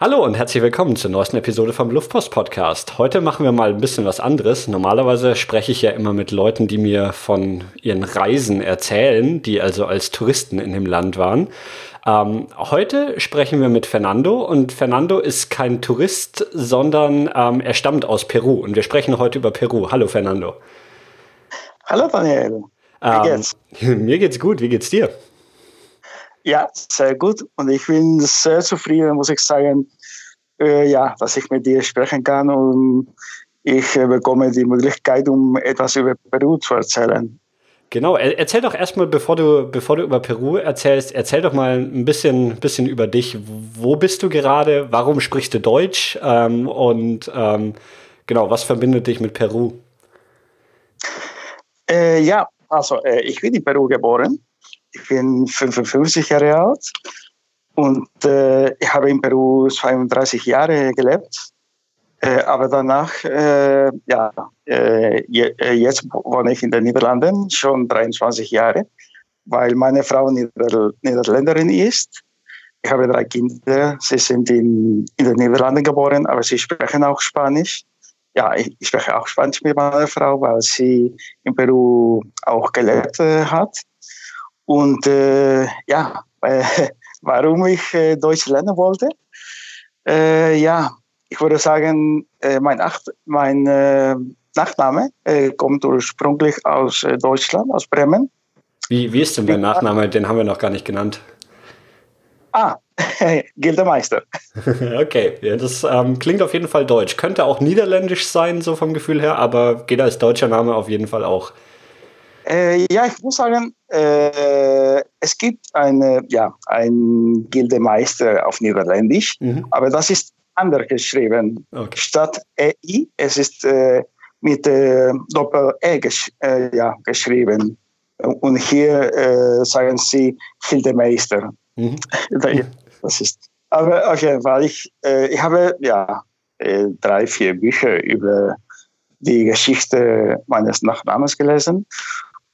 Hallo und herzlich willkommen zur neuesten Episode vom Luftpost Podcast. Heute machen wir mal ein bisschen was anderes. Normalerweise spreche ich ja immer mit Leuten, die mir von ihren Reisen erzählen, die also als Touristen in dem Land waren. Ähm, heute sprechen wir mit Fernando und Fernando ist kein Tourist, sondern ähm, er stammt aus Peru und wir sprechen heute über Peru. Hallo Fernando. Hallo Daniel. Wie ähm, geht's? Mir geht's gut. Wie geht's dir? Ja, sehr gut. Und ich bin sehr zufrieden, muss ich sagen, äh, ja, dass ich mit dir sprechen kann und ich äh, bekomme die Möglichkeit, um etwas über Peru zu erzählen. Genau, erzähl doch erstmal, bevor du, bevor du über Peru erzählst, erzähl doch mal ein bisschen, bisschen über dich. Wo bist du gerade? Warum sprichst du Deutsch? Ähm, und ähm, genau, was verbindet dich mit Peru? Äh, ja, also äh, ich bin in Peru geboren. Ich bin 55 Jahre alt und äh, ich habe in Peru 32 Jahre gelebt. Äh, aber danach, äh, ja, äh, je, äh, jetzt wohne ich in den Niederlanden schon 23 Jahre, weil meine Frau Nieder Niederländerin ist. Ich habe drei Kinder, sie sind in, in den Niederlanden geboren, aber sie sprechen auch Spanisch. Ja, ich, spreche auch Spanisch mit meiner Frau, weil sie in Peru auch gelebt äh, hat. Und ja, warum ich äh, Deutsch lernen wollte. Äh, ja, ich würde sagen, äh, mein, Ach mein äh, Nachname äh, kommt ursprünglich aus äh, Deutschland, aus Bremen. Wie, wie ist denn dein Nachname? Den haben wir noch gar nicht genannt. Ah, Gildemeister. okay, ja, das ähm, klingt auf jeden Fall deutsch. Könnte auch niederländisch sein, so vom Gefühl her, aber geht als deutscher Name auf jeden Fall auch. Äh, ja, ich muss sagen, äh, es gibt eine, ja, ein Gildemeister auf Niederländisch, mhm. aber das ist anders geschrieben. Okay. Statt EI, es ist äh, mit äh, Doppel-E gesch äh, ja, geschrieben. Und hier äh, sagen sie Gildemeister. Mhm. das ist. Aber auf jeden Fall, ich, ich habe ja drei, vier Bücher über die Geschichte meines Nachnamens gelesen.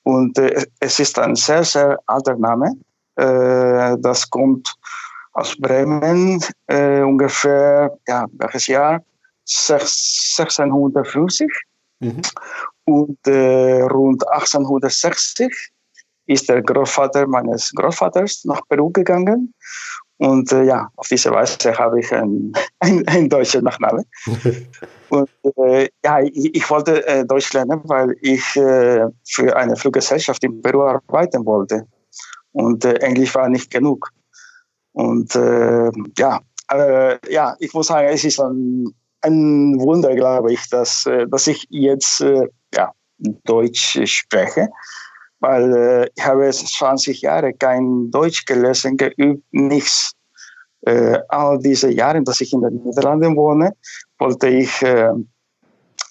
Und äh, es ist ein sehr, sehr alter Name. Äh, das kommt aus Bremen, äh, ungefähr, ja, welches Jahr? 1650. Mhm. Und äh, rund 1860 ist der Großvater meines Großvaters nach Peru gegangen. Und äh, ja, auf diese Weise habe ich einen ein deutschen Nachname. Und äh, ja, ich, ich wollte äh, Deutsch lernen, weil ich äh, für eine Fluggesellschaft in Peru arbeiten wollte. Und äh, Englisch war nicht genug. Und äh, ja, ja, ich muss sagen, es ist ein, ein Wunder, glaube ich, dass, dass ich jetzt ja, Deutsch spreche. Weil ich habe 20 Jahre kein Deutsch gelesen, geübt, nichts. all diese Jahre, dass ich in den Niederlanden wohne, wollte ich äh,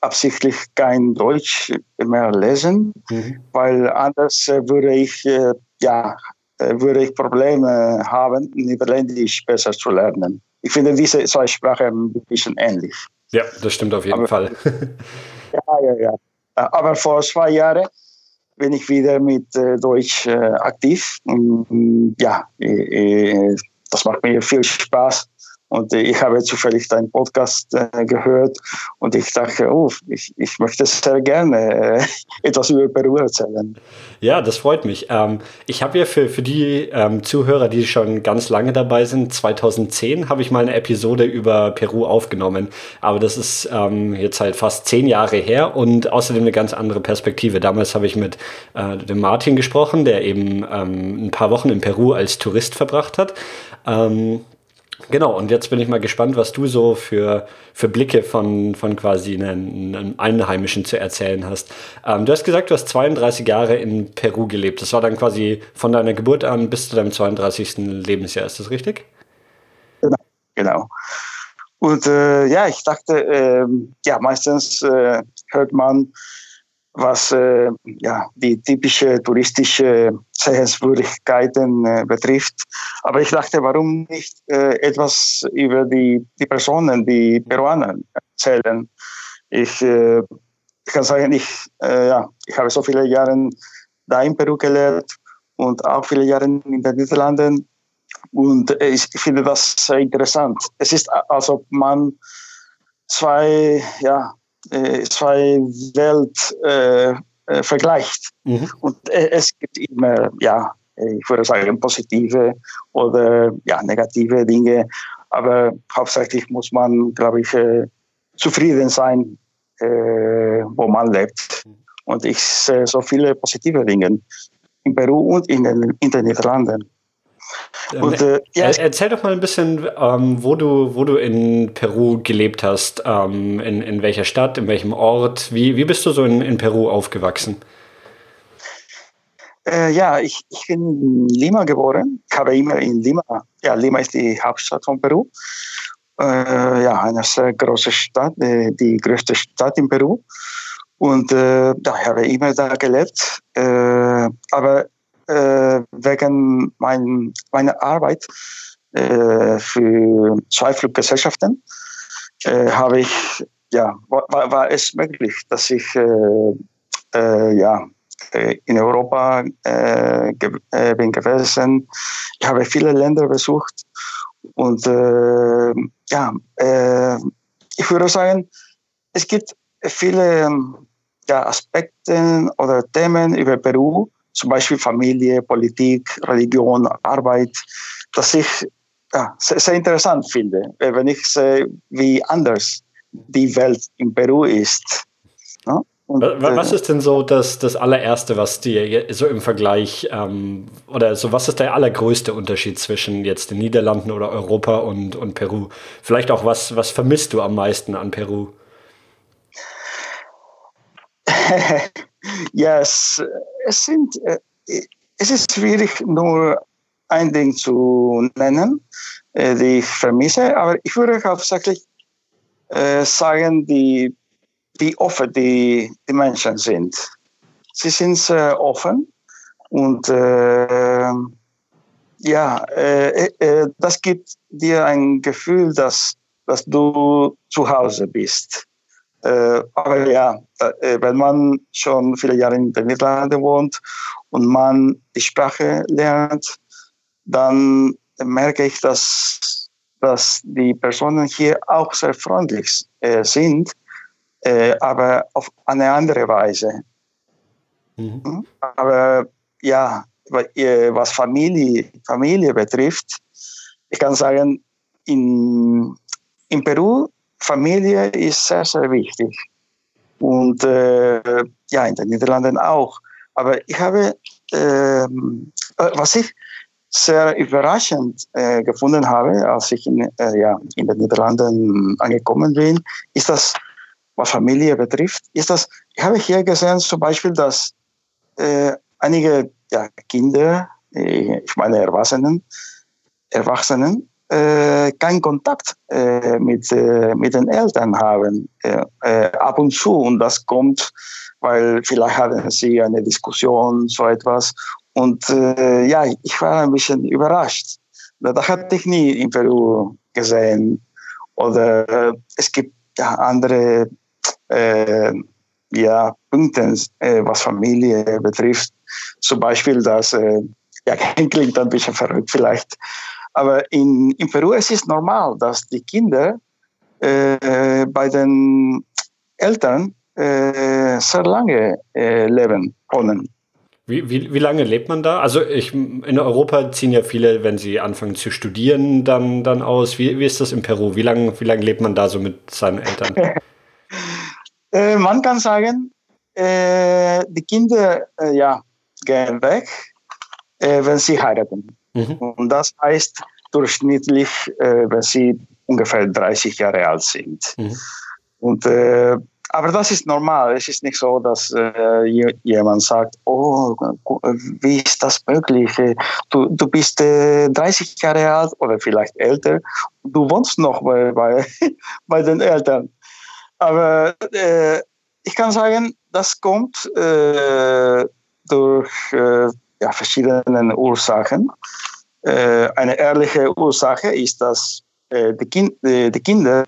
absichtlich kein Deutsch mehr lesen, mhm. weil anders äh, würde ich äh, ja äh, würde ich Probleme haben, Niederländisch besser zu lernen. Ich finde diese zwei Sprachen ein bisschen ähnlich. Ja, das stimmt auf jeden Aber, Fall. ja, ja, ja. Aber vor zwei Jahren bin ich wieder mit äh, Deutsch äh, aktiv. Und, ja, das macht mir viel Spaß und ich habe zufällig deinen Podcast äh, gehört und ich dachte, oh, ich, ich möchte sehr gerne äh, etwas über Peru erzählen. Ja, das freut mich. Ähm, ich habe ja für, für die ähm, Zuhörer, die schon ganz lange dabei sind, 2010 habe ich mal eine Episode über Peru aufgenommen. Aber das ist ähm, jetzt halt fast zehn Jahre her und außerdem eine ganz andere Perspektive. Damals habe ich mit äh, dem Martin gesprochen, der eben ein paar Wochen in Peru als Tourist verbracht hat. Genau, und jetzt bin ich mal gespannt, was du so für, für Blicke von, von quasi einem, Einheimischen zu erzählen hast. Ähm, du hast gesagt, du hast 32 Jahre in Peru gelebt. Das war dann quasi von deiner Geburt an bis zu deinem 32. Lebensjahr, ist das richtig? Genau. genau. Und äh, ja, ich dachte, äh, ja, meistens äh, hört man was äh, ja, die typische touristische Sehenswürdigkeiten äh, betrifft. Aber ich dachte, warum nicht äh, etwas über die, die Personen, die Peruaner erzählen? Ich, äh, ich kann sagen, ich, äh, ja, ich habe so viele Jahre da in Peru gelebt und auch viele Jahre in den Niederlanden. Und ich finde das sehr interessant. Es ist, als ob man zwei, ja, zwei Welt äh, vergleicht. Mhm. Und es gibt immer, ja, ich würde sagen, positive oder ja, negative Dinge. Aber hauptsächlich muss man, glaube ich, zufrieden sein, wo man lebt. Mhm. Und ich sehe so viele positive Dinge in Peru und in den, in den Niederlanden. Und, äh, ja, Erzähl doch mal ein bisschen, ähm, wo, du, wo du in Peru gelebt hast. Ähm, in, in welcher Stadt, in welchem Ort? Wie, wie bist du so in, in Peru aufgewachsen? Äh, ja, ich, ich bin in Lima geboren. Immer in Lima, ja, Lima ist die Hauptstadt von Peru. Äh, ja, eine sehr große Stadt, äh, die größte Stadt in Peru. Und äh, da habe ich immer da gelebt. Äh, aber äh, wegen mein, meiner Arbeit äh, für zwei Fluggesellschaften äh, habe ich, ja, war, war es möglich, dass ich ja, in Europa ge bin gewesen. Ich habe viele Länder besucht und ja, ich würde sagen, es gibt viele ja, Aspekte oder Themen über Peru, zum Beispiel Familie, Politik, Religion, Arbeit, das ich ja, sehr, sehr interessant finde, wenn ich sehe, wie anders die Welt in Peru ist. Ja? Und, was äh, ist denn so das, das allererste, was dir so im Vergleich ähm, oder so was ist der allergrößte Unterschied zwischen jetzt den Niederlanden oder Europa und, und Peru? Vielleicht auch was, was vermisst du am meisten an Peru? ja, es, sind, äh, es ist schwierig, nur ein Ding zu nennen, äh, die ich vermisse, aber ich würde hauptsächlich äh, sagen, die, wie offen die, die Menschen sind. Sie sind sehr offen und äh, ja, äh, äh, das gibt dir ein Gefühl, dass, dass du zu Hause bist. Äh, aber ja, äh, wenn man schon viele Jahre in den Niederlanden wohnt und man die Sprache lernt, dann merke ich, dass, dass die Personen hier auch sehr freundlich äh, sind, äh, aber auf eine andere Weise. Mhm. Hm? Aber ja, äh, was Familie, Familie betrifft, ich kann sagen, in, in Peru Familie ist sehr, sehr wichtig. Und äh, ja, in den Niederlanden auch. Aber ich habe, ähm, äh, was ich sehr überraschend äh, gefunden habe, als ich in, äh, ja, in den Niederlanden angekommen bin, ist das, was Familie betrifft, ist das, ich habe hier gesehen zum Beispiel, dass äh, einige ja, Kinder, äh, ich meine Erwachsenen, Erwachsenen äh, keinen Kontakt äh, mit, äh, mit den Eltern haben, äh, äh, ab und zu. Und das kommt, weil vielleicht hatten sie eine Diskussion, so etwas. Und äh, ja, ich war ein bisschen überrascht. Das hatte ich nie in Peru gesehen. Oder es gibt ja, andere ja, Punkte, was Familie betrifft. Zum Beispiel, dass, ja, klingt ein bisschen verrückt vielleicht, aber in, in Peru es ist normal, dass die Kinder äh, bei den Eltern äh, sehr lange äh, leben können. Wie, wie, wie lange lebt man da? Also ich, in Europa ziehen ja viele, wenn sie anfangen zu studieren, dann, dann aus. Wie, wie ist das in Peru? Wie lange wie lang lebt man da so mit seinen Eltern? äh, man kann sagen, äh, die Kinder äh, ja, gehen weg, äh, wenn sie heiraten. Mhm. Und das heißt durchschnittlich, äh, wenn sie ungefähr 30 Jahre alt sind. Mhm. Und, äh, aber das ist normal. Es ist nicht so, dass äh, jemand sagt, oh, wie ist das möglich? Du, du bist 30 Jahre alt oder vielleicht älter. Du wohnst noch bei, bei, bei den Eltern. Aber äh, ich kann sagen, das kommt äh, durch äh, ja, verschiedene Ursachen. Äh, eine ehrliche Ursache ist, dass äh, die, kind, äh, die, Kinder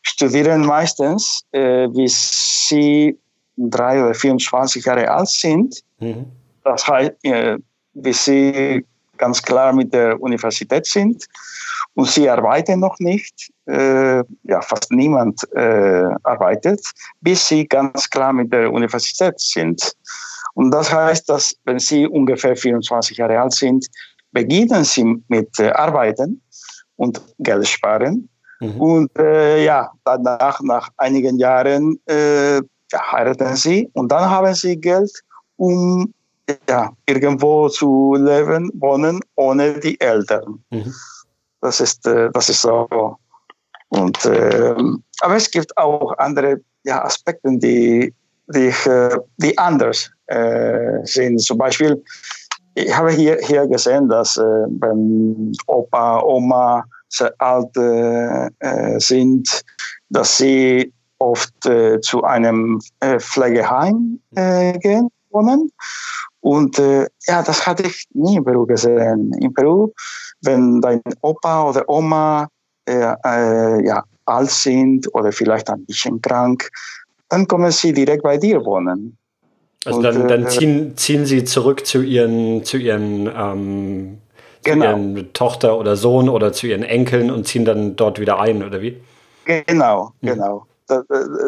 studieren meistens, äh, bis sie drei oder 24 Jahre alt sind. Mhm. Das heißt, bis sie ganz klar mit der Universität sind und sie arbeiten noch nicht. Äh, ja, fast niemand äh, arbeitet, bis sie ganz klar mit der Universität sind. Und das heißt, dass wenn sie ungefähr 24 Jahre alt sind, beginnen sie mit äh, Arbeiten und Geld sparen. Mhm. Und äh, ja, danach, nach einigen Jahren, äh, heiraten sie und dann haben sie Geld, um ja, irgendwo zu leben, wohnen ohne die Eltern. Mhm. Das, ist, äh, das ist so. Und, äh, aber es gibt auch andere ja, Aspekte, die, die, äh, die anders äh, sind. Zum Beispiel, ich habe hier, hier gesehen, dass äh, beim Opa, Oma sehr alt äh, sind, dass sie oft zu einem Pflegeheim gehen wohnen. Und äh, ja, das hatte ich nie in Peru gesehen. In Peru, wenn dein Opa oder Oma äh, äh, ja, alt sind oder vielleicht ein bisschen krank, dann kommen sie direkt bei dir wohnen. Also und, dann, dann äh, ziehen, ziehen sie zurück zu ihren, zu ihren, ähm, genau. ihren Tochter oder Sohn oder zu ihren Enkeln und ziehen dann dort wieder ein, oder wie? Genau, mhm. genau. Da,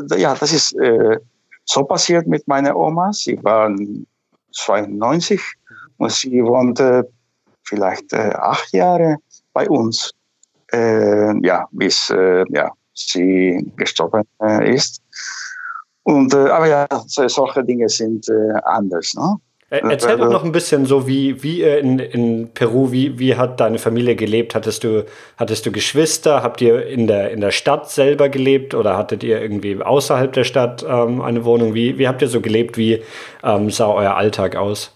da, ja, das ist äh, so passiert mit meiner Oma. Sie war 92 und sie wohnte vielleicht äh, acht Jahre bei uns. Äh, ja, bis äh, ja, sie gestorben äh, ist. Und, äh, aber ja, solche Dinge sind äh, anders. Ne? Erzähl doch noch ein bisschen so, wie, wie in, in Peru, wie, wie hat deine Familie gelebt? Hattest du, hattest du Geschwister? Habt ihr in der, in der Stadt selber gelebt oder hattet ihr irgendwie außerhalb der Stadt ähm, eine Wohnung? Wie, wie habt ihr so gelebt? Wie ähm, sah euer Alltag aus?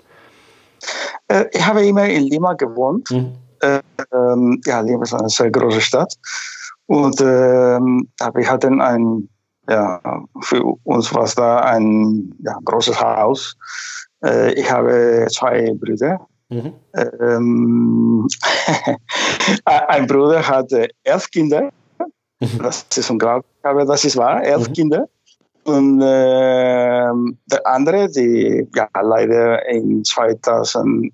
Äh, ich habe immer in Lima gewohnt. Hm. Äh, ähm, ja, Lima ist eine sehr große Stadt. Und ähm, wir hatten ein, ja, für uns war es da ein ja, großes Haus äh, ich habe zwei Brüder. Mhm. Ähm, ein Bruder hatte elf Kinder. Mhm. Das ist unglaublich, aber das ist wahr, elf mhm. Kinder. Und äh, der andere, die ja, leider in 2010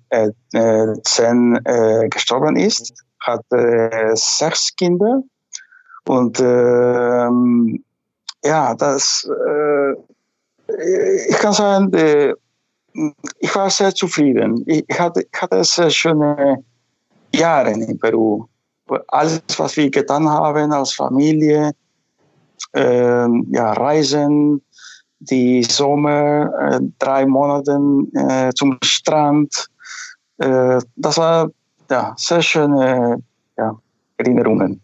äh, gestorben ist, hatte sechs Kinder. Und äh, ja, das, äh, ich kann sagen, die, ich war sehr zufrieden. Ich hatte, ich hatte sehr schöne Jahre in Peru. Alles, was wir getan haben als Familie, äh, ja, Reisen, die Sommer, äh, drei Monate äh, zum Strand, äh, das war ja, sehr schöne ja, Erinnerungen.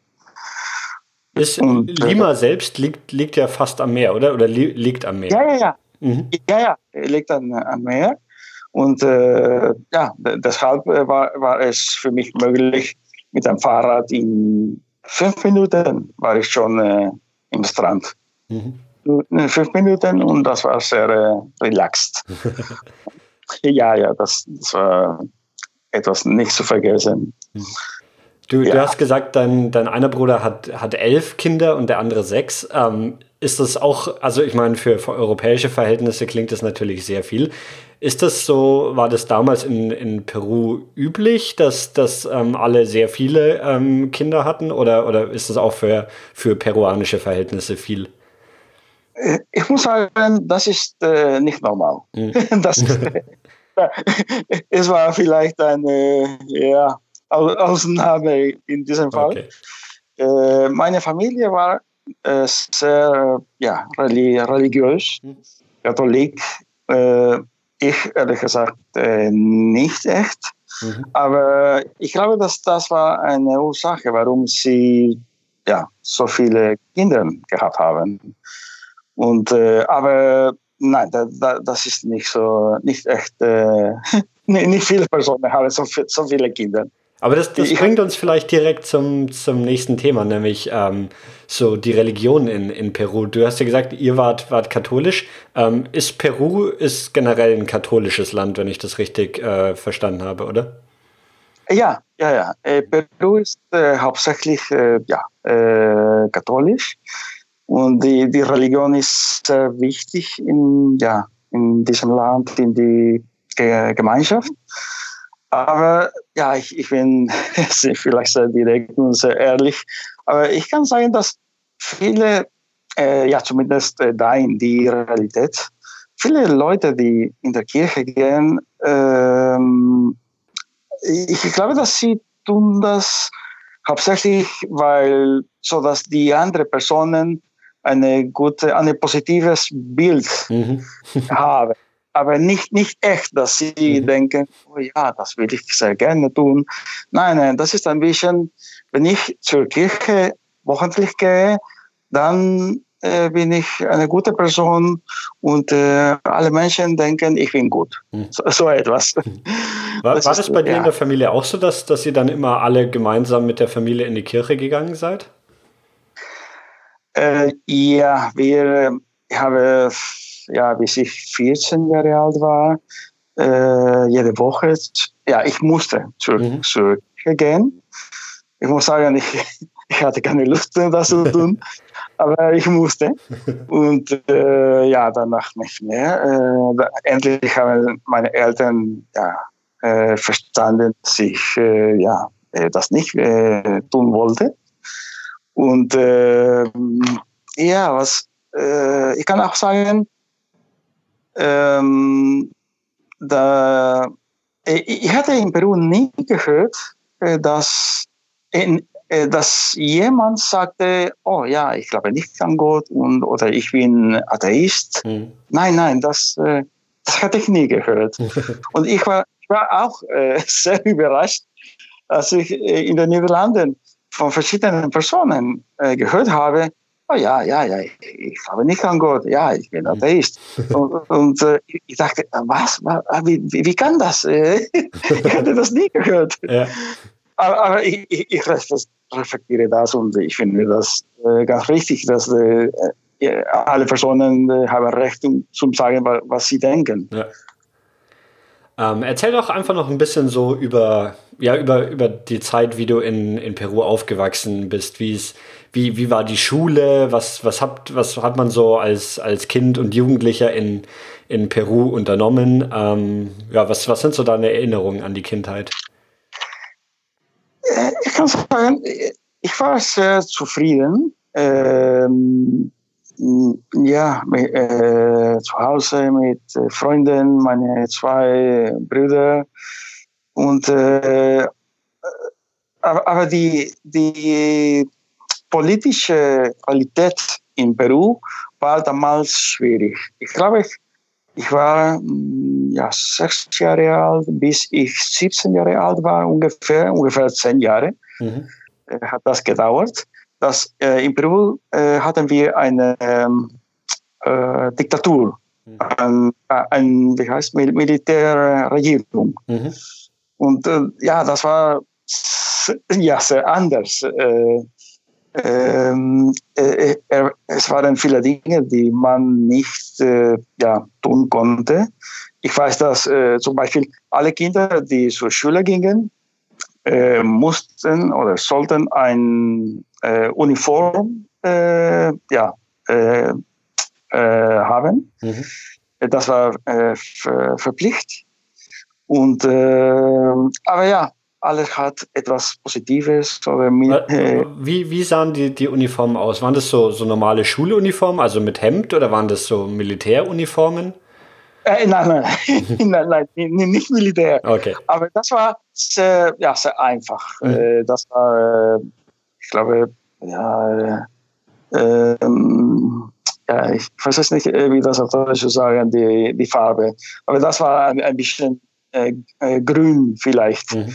Ist, Und, äh, Lima selbst liegt, liegt ja fast am Meer, oder? Oder li liegt am Meer? Ja, ja, ja. Mhm. Ja, ja, liegt an, am Meer. Und äh, ja, deshalb äh, war, war es für mich möglich, mit dem Fahrrad in fünf Minuten war ich schon äh, im Strand. Mhm. Fünf Minuten und das war sehr äh, relaxed. ja, ja, das, das, war etwas nicht zu vergessen. Mhm. Du, ja. du hast gesagt, dein, dein einer Bruder hat, hat elf Kinder und der andere sechs. Ähm, ist das auch, also ich meine, für, für europäische Verhältnisse klingt das natürlich sehr viel. Ist das so, war das damals in, in Peru üblich, dass, dass ähm, alle sehr viele ähm, Kinder hatten oder, oder ist das auch für, für peruanische Verhältnisse viel? Ich muss sagen, das ist äh, nicht normal. Hm. Das ist, es war vielleicht eine ja, Ausnahme in diesem Fall. Okay. Äh, meine Familie war äh, sehr ja, religiös, mhm. Katholik. Äh, ich ehrlich gesagt äh, nicht echt. Mhm. Aber ich glaube, dass das war eine Ursache, warum sie ja, so viele Kinder gehabt haben. Und, äh, aber nein, da, da, das ist nicht so, nicht echt, äh, nicht viele Personen haben so, so viele Kinder. Aber das, das bringt uns vielleicht direkt zum, zum nächsten Thema, nämlich ähm, so die Religion in, in Peru. Du hast ja gesagt, ihr wart, wart katholisch. Ähm, ist Peru ist generell ein katholisches Land, wenn ich das richtig äh, verstanden habe, oder? Ja, ja, ja. Äh, Peru ist äh, hauptsächlich äh, ja, äh, katholisch und die, die Religion ist sehr wichtig in, ja, in diesem Land, in die Gemeinschaft. Aber ja, ich, ich bin vielleicht sehr direkt und sehr ehrlich. Aber ich kann sagen, dass viele, äh, ja zumindest äh, da in die Realität, viele Leute, die in der Kirche gehen, ähm, ich, ich glaube, dass sie tun das hauptsächlich, weil so dass die anderen Personen eine gute, ein positives Bild mhm. haben aber nicht, nicht echt, dass sie mhm. denken, oh ja, das will ich sehr gerne tun. Nein, nein, das ist ein bisschen, wenn ich zur Kirche wochentlich gehe, dann äh, bin ich eine gute Person und äh, alle Menschen denken, ich bin gut. Mhm. So, so, etwas. Mhm. War das, war das bei dir ja. in der Familie auch so, dass, dass ihr dann immer alle gemeinsam mit der Familie in die Kirche gegangen seid? Äh, ja, wir, ich habe ja, bis ich 14 Jahre alt war, äh, jede Woche, ja, ich musste zur, mhm. zur Kirche gehen. Ich muss sagen, ich, ich hatte keine Lust, das zu tun, aber ich musste. Und äh, ja, danach nicht mehr. Äh, endlich haben meine Eltern ja, äh, verstanden, dass ich äh, ja, äh, das nicht äh, tun wollte. Und ja, was ich kann auch sagen, ähm, da, ich hatte in Peru nie gehört, äh, dass, in, äh, dass jemand sagte, oh ja, ich glaube nicht an Gott und, oder ich bin Atheist. Mhm. Nein, nein, das, das hatte ich nie gehört. und ich war, ich war auch sehr überrascht, als ich in den Niederlanden von verschiedenen Personen gehört habe, oh ja, ja, ja, ich, glaube nicht an Gott, ja, ich bin Atheist. und, und äh, ich dachte, was, wie, wie, wie kann das? ich hatte das nie gehört. Ja. Aber, aber ich, ich, ich, reflektiere das und ich finde das äh, ganz richtig, dass äh, alle Personen äh, haben Recht um zu sagen, was sie denken. Ja. Ähm, erzähl doch einfach noch ein bisschen so über, ja, über, über die Zeit, wie du in, in Peru aufgewachsen bist, wie es wie, wie war die Schule? Was, was, habt, was hat man so als, als Kind und Jugendlicher in, in Peru unternommen? Ähm, ja, was, was sind so deine Erinnerungen an die Kindheit? Äh, ich kann sagen, ich war sehr zufrieden. Ähm, ja, mit, äh, zu Hause mit äh, Freunden, meine zwei Brüder. Und äh, aber, aber die, die politische Qualität in Peru war damals schwierig. Ich glaube, ich, war mm, ja, sechs Jahre alt, bis ich 17 Jahre alt war, ungefähr, ungefähr zehn Jahre mhm. äh, hat das gedauert. Das, äh, in Peru äh, hatten wir eine ähm, äh, Diktatur, mhm. ein, ein, wie heißt Mil Militärregierung. Mhm. Und äh, ja, das war ja, sehr anders. Äh, ähm, äh, äh, es waren viele Dinge, die man nicht äh, ja, tun konnte. Ich weiß, dass äh, zum Beispiel alle Kinder, die zur Schule gingen, äh, mussten oder sollten ein äh, Uniform ja, haben. Mhm. Das war ver verpflichtet. Und, aber ja, alles hat etwas Positives. Mit, äh, wie, wie sahen die, die Uniformen aus? Waren das so, so normale Schuluniformen, also mit Hemd, oder waren das so Militäruniformen? Äh, nein, nein, nein, nein, nicht Militär. Okay. Aber das war sehr, ja, sehr einfach. Mhm. Äh, das war, äh, ich glaube, ja, äh, ähm, ja, ich weiß jetzt nicht, wie das auf Deutsch zu sagen, die, die Farbe. Aber das war ein, ein bisschen äh, äh, grün vielleicht. Mhm.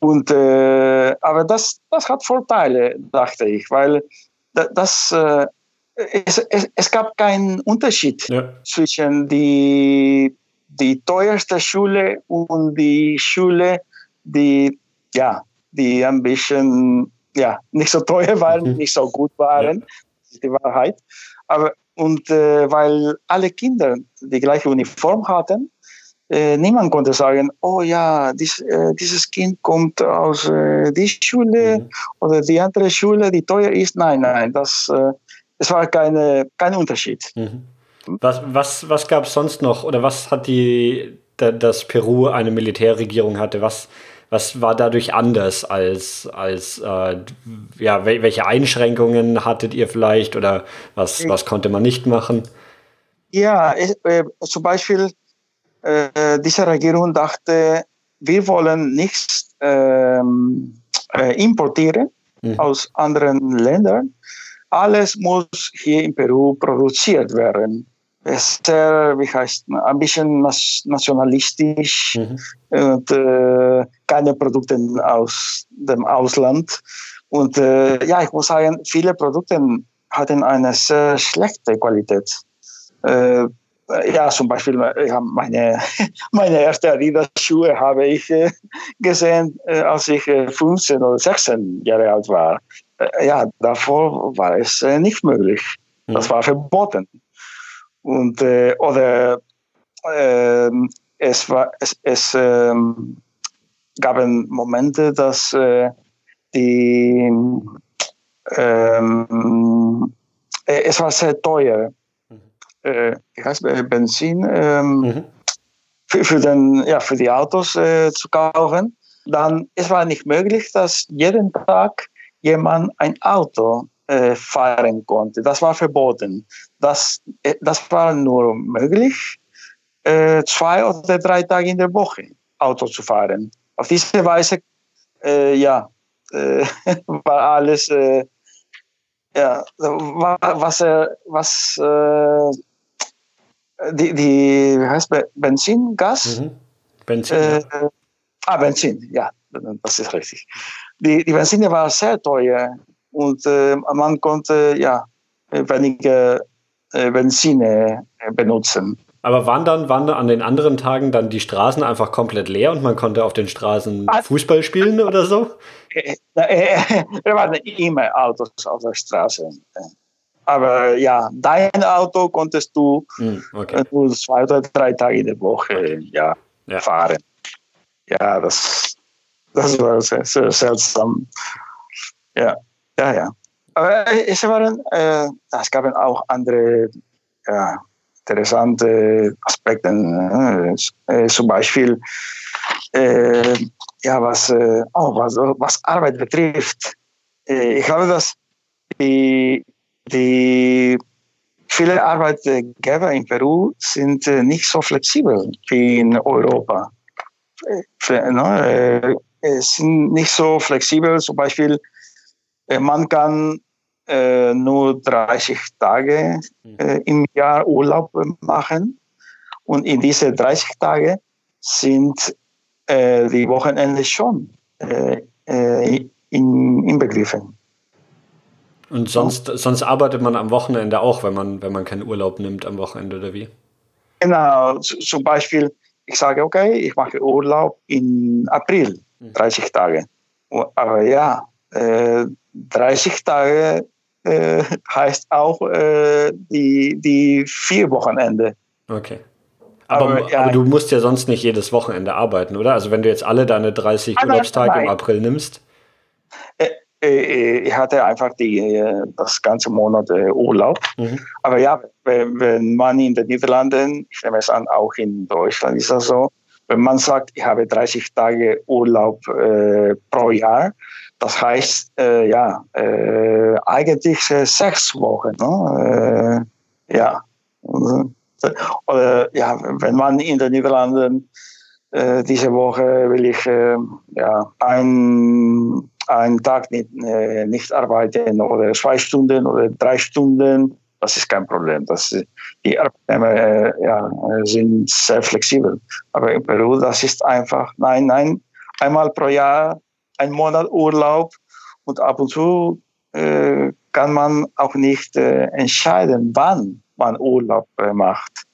Und, äh, aber das, das hat Vorteile, dachte ich, weil das, äh, es, es, es, gab keinen Unterschied ja. zwischen die, die teuerste Schule und die Schule, die, ja, die ein bisschen ja, nicht so teuer waren, mhm. nicht so gut waren. Ja. Das ist die Wahrheit. Aber, und äh, weil alle Kinder die gleiche Uniform hatten, äh, niemand konnte sagen, oh ja, dies, äh, dieses Kind kommt aus äh, die Schule mhm. oder die andere Schule, die teuer ist. Nein, nein, das, äh, es war keine, kein Unterschied. Mhm. Was, was, was gab es sonst noch oder was hat die, dass Peru eine Militärregierung hatte. Was, was war dadurch anders als, als äh, ja, welche Einschränkungen hattet ihr vielleicht oder was, was konnte man nicht machen? Ja, äh, zum Beispiel, äh, diese Regierung dachte, wir wollen nichts ähm, äh, importieren mhm. aus anderen Ländern. Alles muss hier in Peru produziert werden. Es ist sehr, wie heißt, ein bisschen nationalistisch mhm. und äh, keine Produkte aus dem Ausland. Und äh, ja, ich muss sagen, viele Produkte hatten eine sehr schlechte Qualität. Äh, ja, zum Beispiel ja, meine, meine erste Adidas-Schuhe habe ich äh, gesehen, äh, als ich 15 oder 16 Jahre alt war. ja, davor war es nicht möglich. Das war verboten. Und, oder ähm, es, war, es, es ähm, gab Momente, dass die ähm, es war sehr teuer äh, Benzin ähm, mhm. für, für, den, ja, für die Autos äh, zu kaufen. Dann es war nicht möglich, dass jeden Tag jemand ein Auto äh, fahren konnte. Das war verboten. Das, äh, das war nur möglich, äh, zwei oder drei Tage in der Woche Auto zu fahren. Auf diese Weise, äh, ja, äh, war alles, ja, was, was die, die wie heißt Benzin, Gas? Mhm. Benzin. Äh, ja. Ah, Benzin, ja, das ist richtig. Die, die Benzine war sehr teuer und äh, man konnte ja weniger äh, Benzine benutzen. Aber waren dann, waren dann an den anderen Tagen dann die Straßen einfach komplett leer und man konnte auf den Straßen ah. Fußball spielen oder so? Äh, äh, er waren immer Autos auf der Straße. Aber ja, dein Auto konntest du hm, okay. nur zwei oder drei Tage in der Woche okay. ja, ja, fahren. Ja, das, das war sehr, sehr seltsam. Ja, ja, ja. Aber es waren, äh, es gab auch andere ja, interessante Aspekte. Äh, zum Beispiel, äh, ja, was, äh, oh, was, was Arbeit betrifft. Äh, ich glaube, dass die die viele Arbeitgeber in Peru sind äh, nicht so flexibel wie in Europa. Ne, äh, sind nicht so flexibel. Zum Beispiel, äh, man kann nur 30 Tage im Jahr Urlaub machen. Und in diese 30 Tage sind die Wochenende schon inbegriffen. Und sonst, ja. sonst arbeitet man am Wochenende auch, wenn man, wenn man keinen Urlaub nimmt am Wochenende oder wie? Genau, zum Beispiel, ich sage, okay, ich mache Urlaub im April, 30 mhm. Tage. Aber ja, äh, 30 Tage äh, heißt auch äh, die, die vier Wochenende. Okay. Aber, aber, ja, aber, du musst ja sonst nicht jedes Wochenende arbeiten, oder? Also wenn du jetzt alle deine 30 Urlaubstage im April nimmst? Äh, ich hatte einfach die, äh, das ganze Monat äh, Urlaub. Mhm. Aber ja, wenn, wenn man in den Niederlanden, ich nehme es an, auch in Deutschland ist das so, wenn man sagt, ich habe 30 Tage Urlaub äh, pro Jahr, das heißt, äh, ja, äh, eigentlich sechs Wochen. Ne? ja. Oder ja, wenn man in den Niederlanden diese Woche will ich ja, ein einen Tag nicht, äh, nicht arbeiten oder zwei Stunden oder drei Stunden, das ist kein Problem. Das, die Arbeitnehmer äh, ja, sind sehr flexibel. Aber in Peru, das ist einfach, nein, nein, einmal pro Jahr ein Monat Urlaub und ab und zu äh, kann man auch nicht äh, entscheiden, wann man Urlaub äh, macht.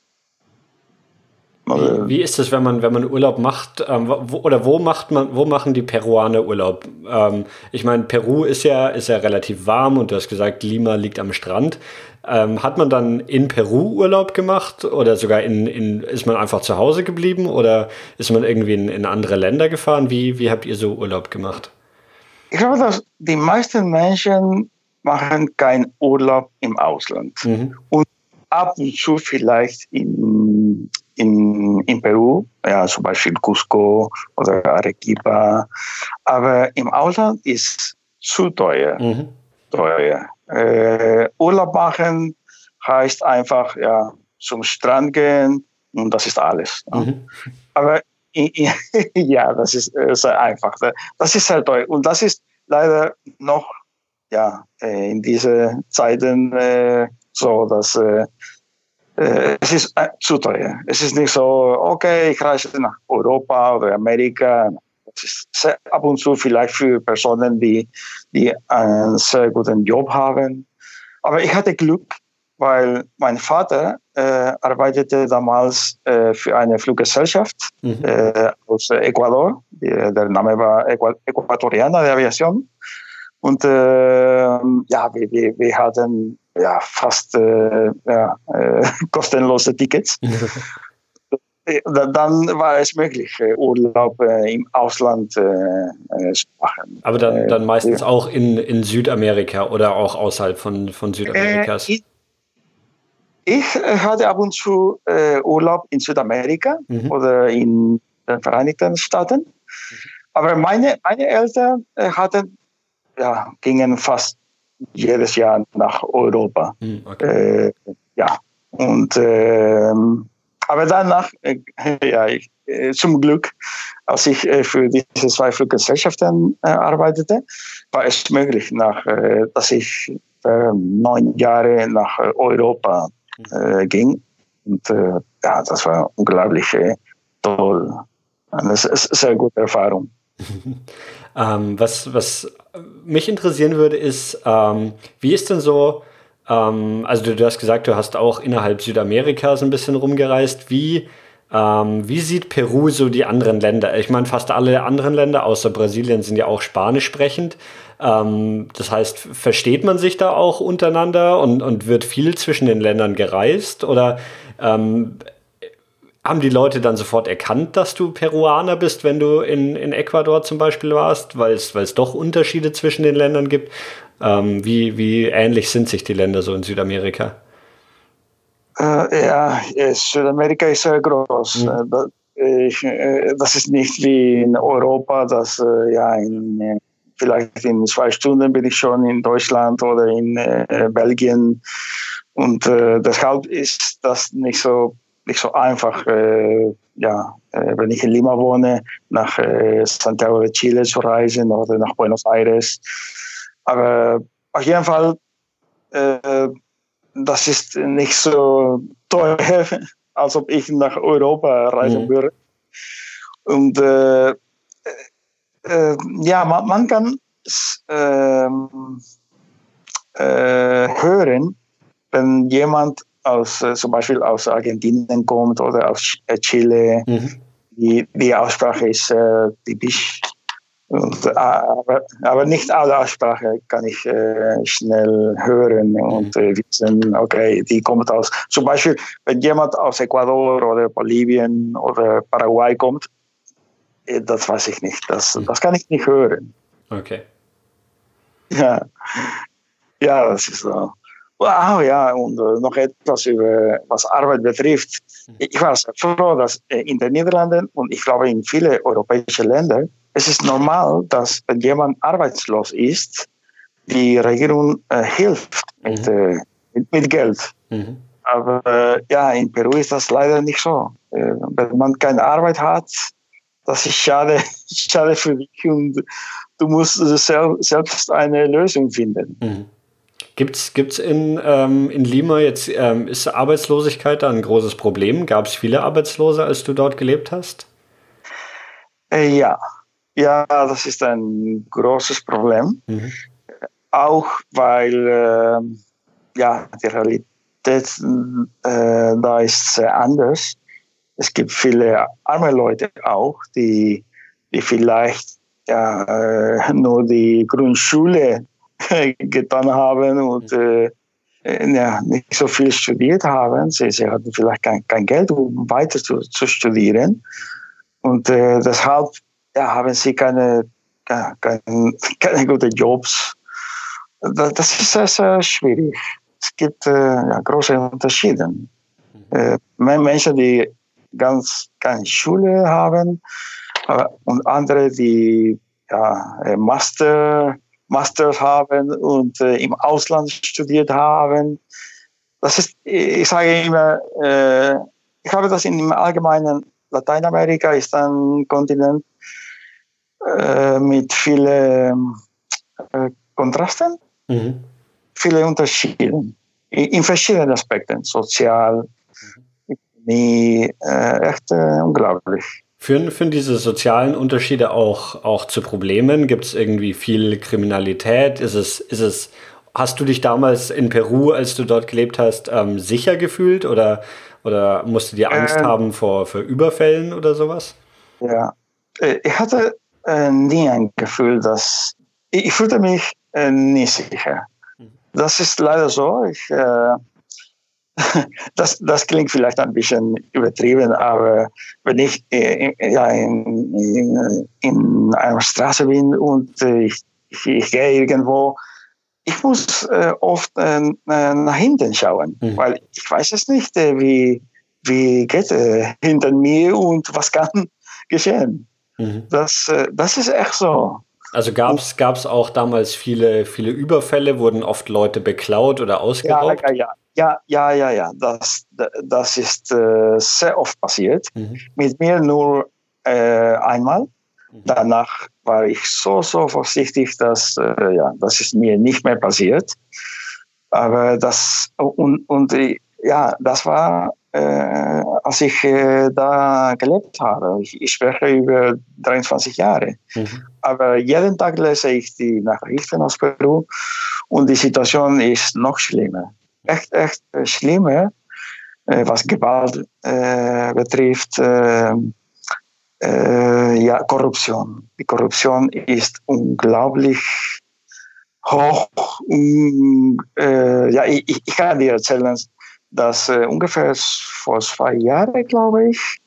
Wie, wie, ist es, wenn man, wenn man Urlaub macht, ähm, wo, oder wo macht man, wo machen die Peruaner Urlaub? Ähm, ich meine, Peru ist ja, ist ja relativ warm und du hast gesagt, Lima liegt am Strand. Ähm, hat man dann in Peru Urlaub gemacht oder sogar in, in, ist man einfach zu Hause geblieben oder ist man irgendwie in, in andere Länder gefahren? Wie, wie habt ihr so Urlaub gemacht? Ich glaube, dass die meisten Menschen machen keinen Urlaub im Ausland. Mhm. Und ab und zu vielleicht in in, in Peru, ja, zum Beispiel Cusco oder Arequipa. Aber im Ausland ist zu teuer. Mhm. teuer. Äh, Urlaub machen heißt einfach ja, zum Strand gehen und das ist alles. Mhm. Aber ja, das ist äh, sehr einfach. Das ist sehr teuer. Und das ist leider noch ja, äh, in diesen Zeiten äh, so, dass es ist zu teuer. Es ist nicht so, okay, ich reise nach Europa oder Amerika. Es ist sehr, ab und zu vielleicht für Personen, die, die einen sehr guten Job haben. Aber ich hatte Glück, weil mein Vater äh, arbeitete damals äh, für eine Fluggesellschaft mhm. äh, aus Ecuador. der Name war Ecuatoriana de Aviación. Und äh, ja, wir, wir, wir hatten ja, fast äh, ja, äh, kostenlose Tickets. dann war es möglich, Urlaub im Ausland zu machen. Aber dann, dann meistens auch in, in Südamerika oder auch außerhalb von, von Südamerikas? ich, ich hatte ab und zu Urlaub in Südamerika mhm. oder in den Vereinigten Staaten. Mhm. Aber meine, meine Eltern hatten ja, gingen fast jedes Jahr nach Europa. Hm, okay. Äh, ja, und äh, aber danach, äh, ja, ich, äh, zum Glück, als ich äh, für diese zwei Fluggesellschaften arbeitete, war es möglich, nach, dass ich neun Jahre nach Europa hm. ging. Und ja, das war unglaublich toll. Eine sehr gute Erfahrung. ähm, was, was mich interessieren würde, ist, ähm, wie ist denn so, ähm, also du, du, hast gesagt, du hast auch innerhalb Südamerikas ein bisschen rumgereist. Wie, ähm, wie sieht Peru so die anderen Länder? Ich meine, fast alle anderen Länder außer Brasilien sind ja auch spanisch sprechend. Ähm, das heißt, versteht man sich da auch untereinander und, und wird viel zwischen den Ländern gereist? Oder ähm, haben die Leute dann sofort erkannt, dass du Peruaner bist, wenn du in, in Ecuador zum Beispiel warst, weil es, doch Unterschiede zwischen den Ländern gibt? Ähm, wie, wie ähnlich sind sich die Länder so in Südamerika? Äh, ja, Südamerika ist sehr groß. Mhm. Ich, äh, das ist nicht wie in Europa, dass äh, ja in, vielleicht in zwei Stunden bin ich schon in Deutschland oder in äh, Belgien und äh, deshalb ist das nicht so nicht so einfach, äh, ja, äh, wenn ich in Lima wohne, nach äh, Santiago de Chile zu reisen oder nach Buenos Aires. Aber auf jeden Fall, äh, das ist nicht so teuer, als ob ich nach Europa reisen mhm. würde. Und äh, äh, ja, man, man kann ähm, hören, wenn jemand aus, äh, zum Beispiel aus Argentinien kommt oder aus äh, Chile. Mhm. Die, die Aussprache ist äh, typisch. Und, äh, aber, aber nicht alle Aussprache kann ich äh, schnell hören und äh, wissen, okay, die kommt aus. Zum Beispiel, wenn jemand aus Ecuador oder Bolivien oder Paraguay kommt, das weiß ich nicht. Das, mhm. das kann ich nicht hören. Okay. Ja, ja das ist so. Wow, ja, und äh, noch etwas über was Arbeit betrifft. Mhm. Ich war sehr froh, dass äh, in den Niederlanden und ich glaube in viele europäische Länder, es ist normal, dass wenn jemand arbeitslos ist, die Regierung äh, hilft mit, mhm. Äh, mit, mit, Geld. Mhm. Aber ja, in Peru ist das leider nicht so. Wenn man keine Arbeit hat, das ist schade, schade für dich und du musst selbst eine Lösung finden. Mhm. Gibt es in, ähm, in Lima jetzt, ähm, ist Arbeitslosigkeit da ein großes Problem? Gab es viele Arbeitslose, als du dort gelebt hast? Äh, ja, ja, das ist ein großes Problem. Mhm. Auch weil äh, ja, die Realität äh, da ist anders. Es gibt viele arme Leute auch, die, die vielleicht ja, äh, nur die Grundschule getan haben und äh, ja, nicht so viel studiert haben. Sie, sie hatten vielleicht kein, kein Geld, um weiter zu, zu studieren. Und äh, deshalb ja, haben sie keine, keine, keine guten Jobs. Das, ist sehr, sehr schwierig. Es gibt äh, ja, große Unterschiede. Äh, Menschen, die ganz keine Schule haben und andere, die ja, Master, Master haben und äh, im Ausland studiert haben. Das ist, ich sage immer, äh, ich habe das in im allgemeinen Lateinamerika ist ein Kontinent äh, mit vielen äh, Kontrasten, mhm. viele Unterschieden in, in, verschiedenen Aspekten, sozial, Ökonomie, äh, echt äh, unglaublich. Führen, führen diese sozialen Unterschiede auch, auch zu Problemen? Gibt es irgendwie viel Kriminalität? Ist es, ist es, hast du dich damals in Peru, als du dort gelebt hast, ähm, sicher gefühlt oder, oder musst du dir Angst ähm, haben vor, vor Überfällen oder sowas? Ja, äh, ich hatte äh, nie ein Gefühl, dass ich, ich fühlte mich äh, nie sicher. Mhm. Das ist leider so. Ich, äh, das, das klingt vielleicht ein bisschen übertrieben, aber wenn ich äh, ja, in, in, in, einer Straße bin und äh, ich, ich, ich, gehe irgendwo, ich muss äh, oft äh, nach hinten schauen, mhm. weil ich weiß es nicht, äh, wie, wie geht äh, hinter mir und was kann geschehen. Mhm. Das, das ist echt so. Also gab es auch damals viele, viele Überfälle, wurden oft Leute beklaut oder ausgeraubt? Ja, ja, ja, ja, ja, ja. Das, das ist äh, sehr oft passiert. Mhm. Mit mir nur äh, einmal. Mhm. Danach war ich so, so vorsichtig, dass äh, ja, das ist mir nicht mehr passiert. Aber das und, und ja, das war, äh, als ich äh, da gelebt habe. Ich, ich, spreche über 23 Jahre. Mhm. Aber jeden Tag lese ich die Nachrichten aus Peru und die Situation ist noch schlimmer echt, echt schlimme, äh, was Gewalt betrifft. Ja, Korruption. Die Korruption ist unglaublich hoch. Um, ja, ich, ich, kann dir erzählen, dass ungefähr vor zwei Jahren, glaube ich,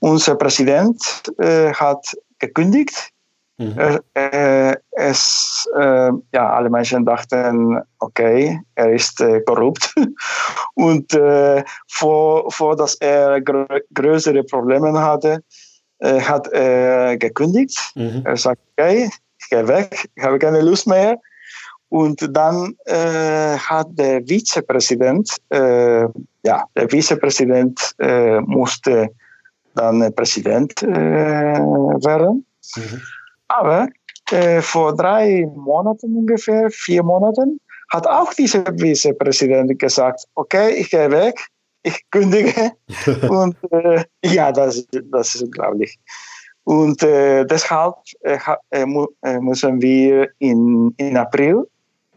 unser Präsident hat gekündigt Mhm. Äh, es, äh, ja, alle Menschen dachten, okay, er ist äh, korrupt. Und äh, vor, vor, dass er grö größere Probleme hatte, äh, hat er gekündigt. Mhm. Er sagt, okay, ich gehe weg, ich habe keine Lust mehr. Und dann äh, hat der Vizepräsident, ja, der Vizepräsident musste dann Präsident werden. Mhm. Aber äh, vor drei Monaten ungefähr, vier Monaten, hat auch dieser Vizepräsident gesagt, okay, ich gehe weg, ich kündige. und äh, ja, das, das ist unglaublich. Und äh, deshalb äh, äh, äh, müssen wir in, in April,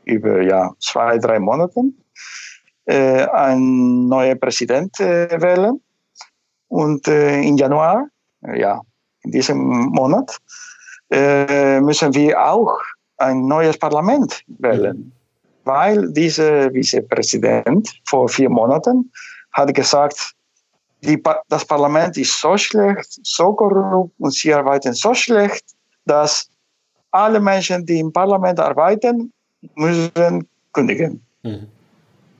über ja, zwei, drei Monate, einen neuen Präsident wählen. Und im Januar, ja, in diesem Monat, äh, müssen wir auch ein neues Parlament wählen. Mhm. Weil dieser Vizepräsident vor vier Monaten hat gesagt, die, das Parlament ist so schlecht, so korrupt und sie arbeiten so schlecht, dass alle Menschen, die im Parlament arbeiten, müssen kündigen. Mhm.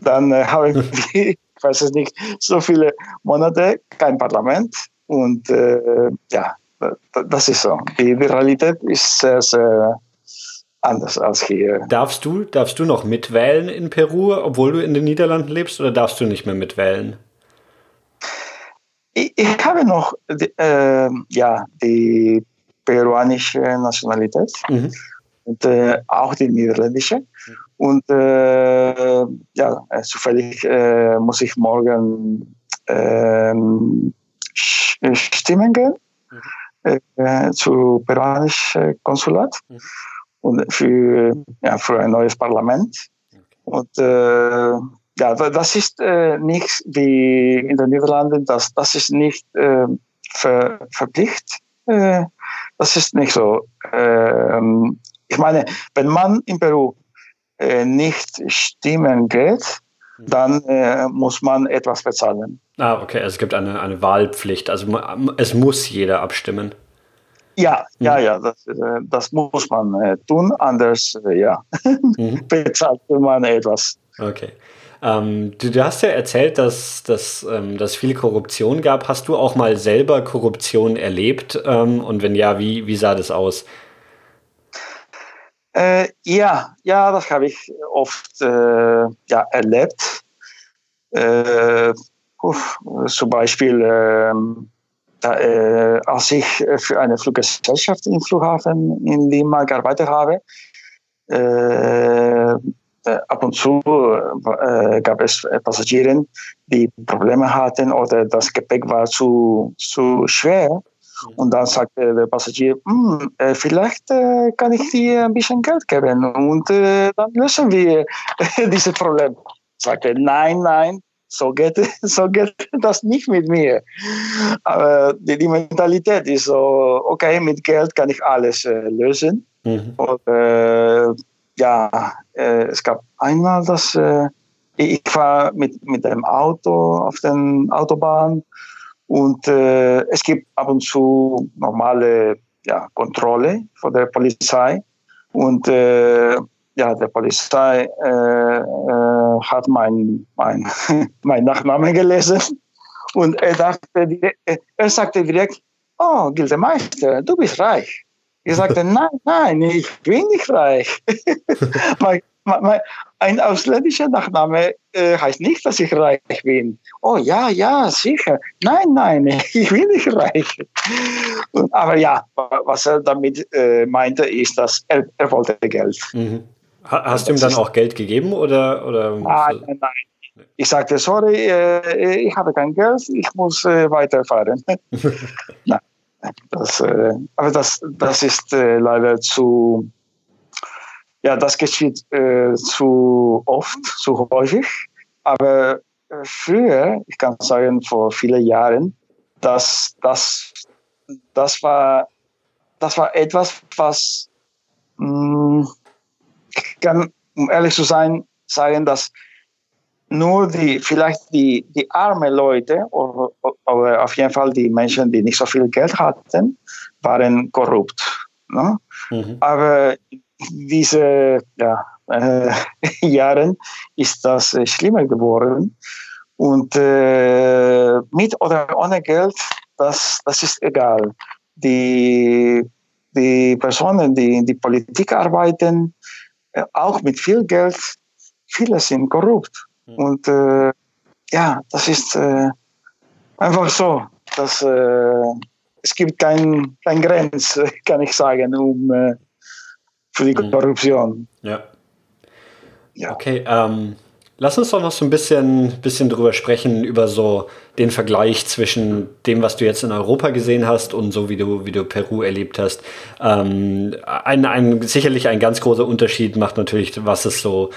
Dann äh, haben wir, ich weiß es nicht, so viele Monate kein Parlament und äh, ja, das ist so. Die, die Realität ist sehr, sehr anders als hier. Darfst du, darfst du noch mitwählen in Peru, obwohl du in den Niederlanden lebst, oder darfst du nicht mehr mitwählen? Ich, ich habe noch die, äh, ja, die peruanische Nationalität mhm. Und äh, auch die niederländische. Und äh, ja, zufällig äh, muss ich morgen ähm, stimmen gehen. Mhm äh, zu peruanischen Konsulat mhm. und für, ja, für ein neues Parlament. Okay. Und äh, ja, das ist äh, nicht wie in den Niederlanden, das, das ist nicht äh, ver, verpflichtet. Äh, das ist nicht so. Ähm, ich meine, wenn man in Peru äh, nicht stimmen geht, dann äh, muss man etwas bezahlen. Ah, okay, es gibt eine, eine Wahlpflicht. Also es muss jeder abstimmen. Ja, mhm. ja, ja, das, äh, das muss man äh, tun, anders äh, ja, mhm. bezahlt man etwas. Okay. Ähm, du, du, hast ja erzählt, dass, dass, ähm, dass viel Korruption gab. Hast du auch mal selber Korruption erlebt? Ähm, und wenn ja, wie, wie sah das aus? Äh, ja, ja, das habe ich oft äh, ja, erlebt. Äh, zum Beispiel, ähm, da, äh, als ich für eine Fluggesellschaft im Flughafen in Lima gearbeitet habe, äh, ab und zu äh, gab es Passagiere, die Probleme hatten oder das Gepäck war zu, zu schwer. Und dann sagte der Passagier, hm, äh, vielleicht äh, kann ich dir ein bisschen Geld geben und äh, dann lösen wir dieses Problem. Sagte, nein, nein, so geht, so geht das nicht mit mir. Aber die, die Mentalität ist so, okay, mit Geld kann ich alles äh, lösen. Mhm. Und äh, ja, äh, es gab einmal, dass ich war mit, mit dem Auto auf der Autobahn und äh, es gibt ab und zu normale ja, Kontrolle von der Polizei. Und äh, ja, der Polizei äh, äh hat mein, mein, mein Nachname gelesen. Und er, dachte, er sagte direkt, oh, Gildemeister, du bist reich. Ich sagte, nein, nein, ich bin nicht reich. mein, mein, ein ausländischer Nachname äh, heißt nicht, dass ich reich bin. Oh ja, ja, sicher. Nein, nein, ich bin nicht reich. Aber ja, was er damit äh, meinte, ist, dass er, er wollte Geld. Mhm. Hast du ihm dann auch Geld gegeben oder? oder nein, nein, nein. Ich sagte, sorry, äh, ich habe kein Geld, ich muss äh, weiterfahren. nein, das, äh, aber das, das ist äh, leider zu ja, das geschieht äh, zu oft, zu häufig. Aber äh, früher, ich kann sagen, vor vielen Jahren, dass das, das, war, das war etwas, was, mh, hm, ich kann, um ehrlich zu sein, sagen, dass nur die, vielleicht die, die armen Leute, oder, oder auf jeden Fall die Menschen, die nicht so viel Geld hatten, waren korrupt. Ne? Mhm. Aber diese ja, äh, Jahren ist das äh, schlimmer geworden. Und äh, mit oder ohne Geld, das, das ist egal. Die, die Personen, die in die Politik arbeiten, äh, auch mit viel Geld, viele sind korrupt. Mhm. Und äh, ja, das ist äh, einfach so. Dass, es gibt kein, kein Grenz, kann ich sagen, um für die. Korruption. Ja. ja. Okay, ähm, lass uns doch noch so ein bisschen, bisschen drüber sprechen, über so den Vergleich zwischen dem, was du jetzt in Europa gesehen hast und so, wie du, wie du Peru erlebt hast. Ähm, ein, ein, sicherlich ein ganz großer Unterschied macht natürlich, was es so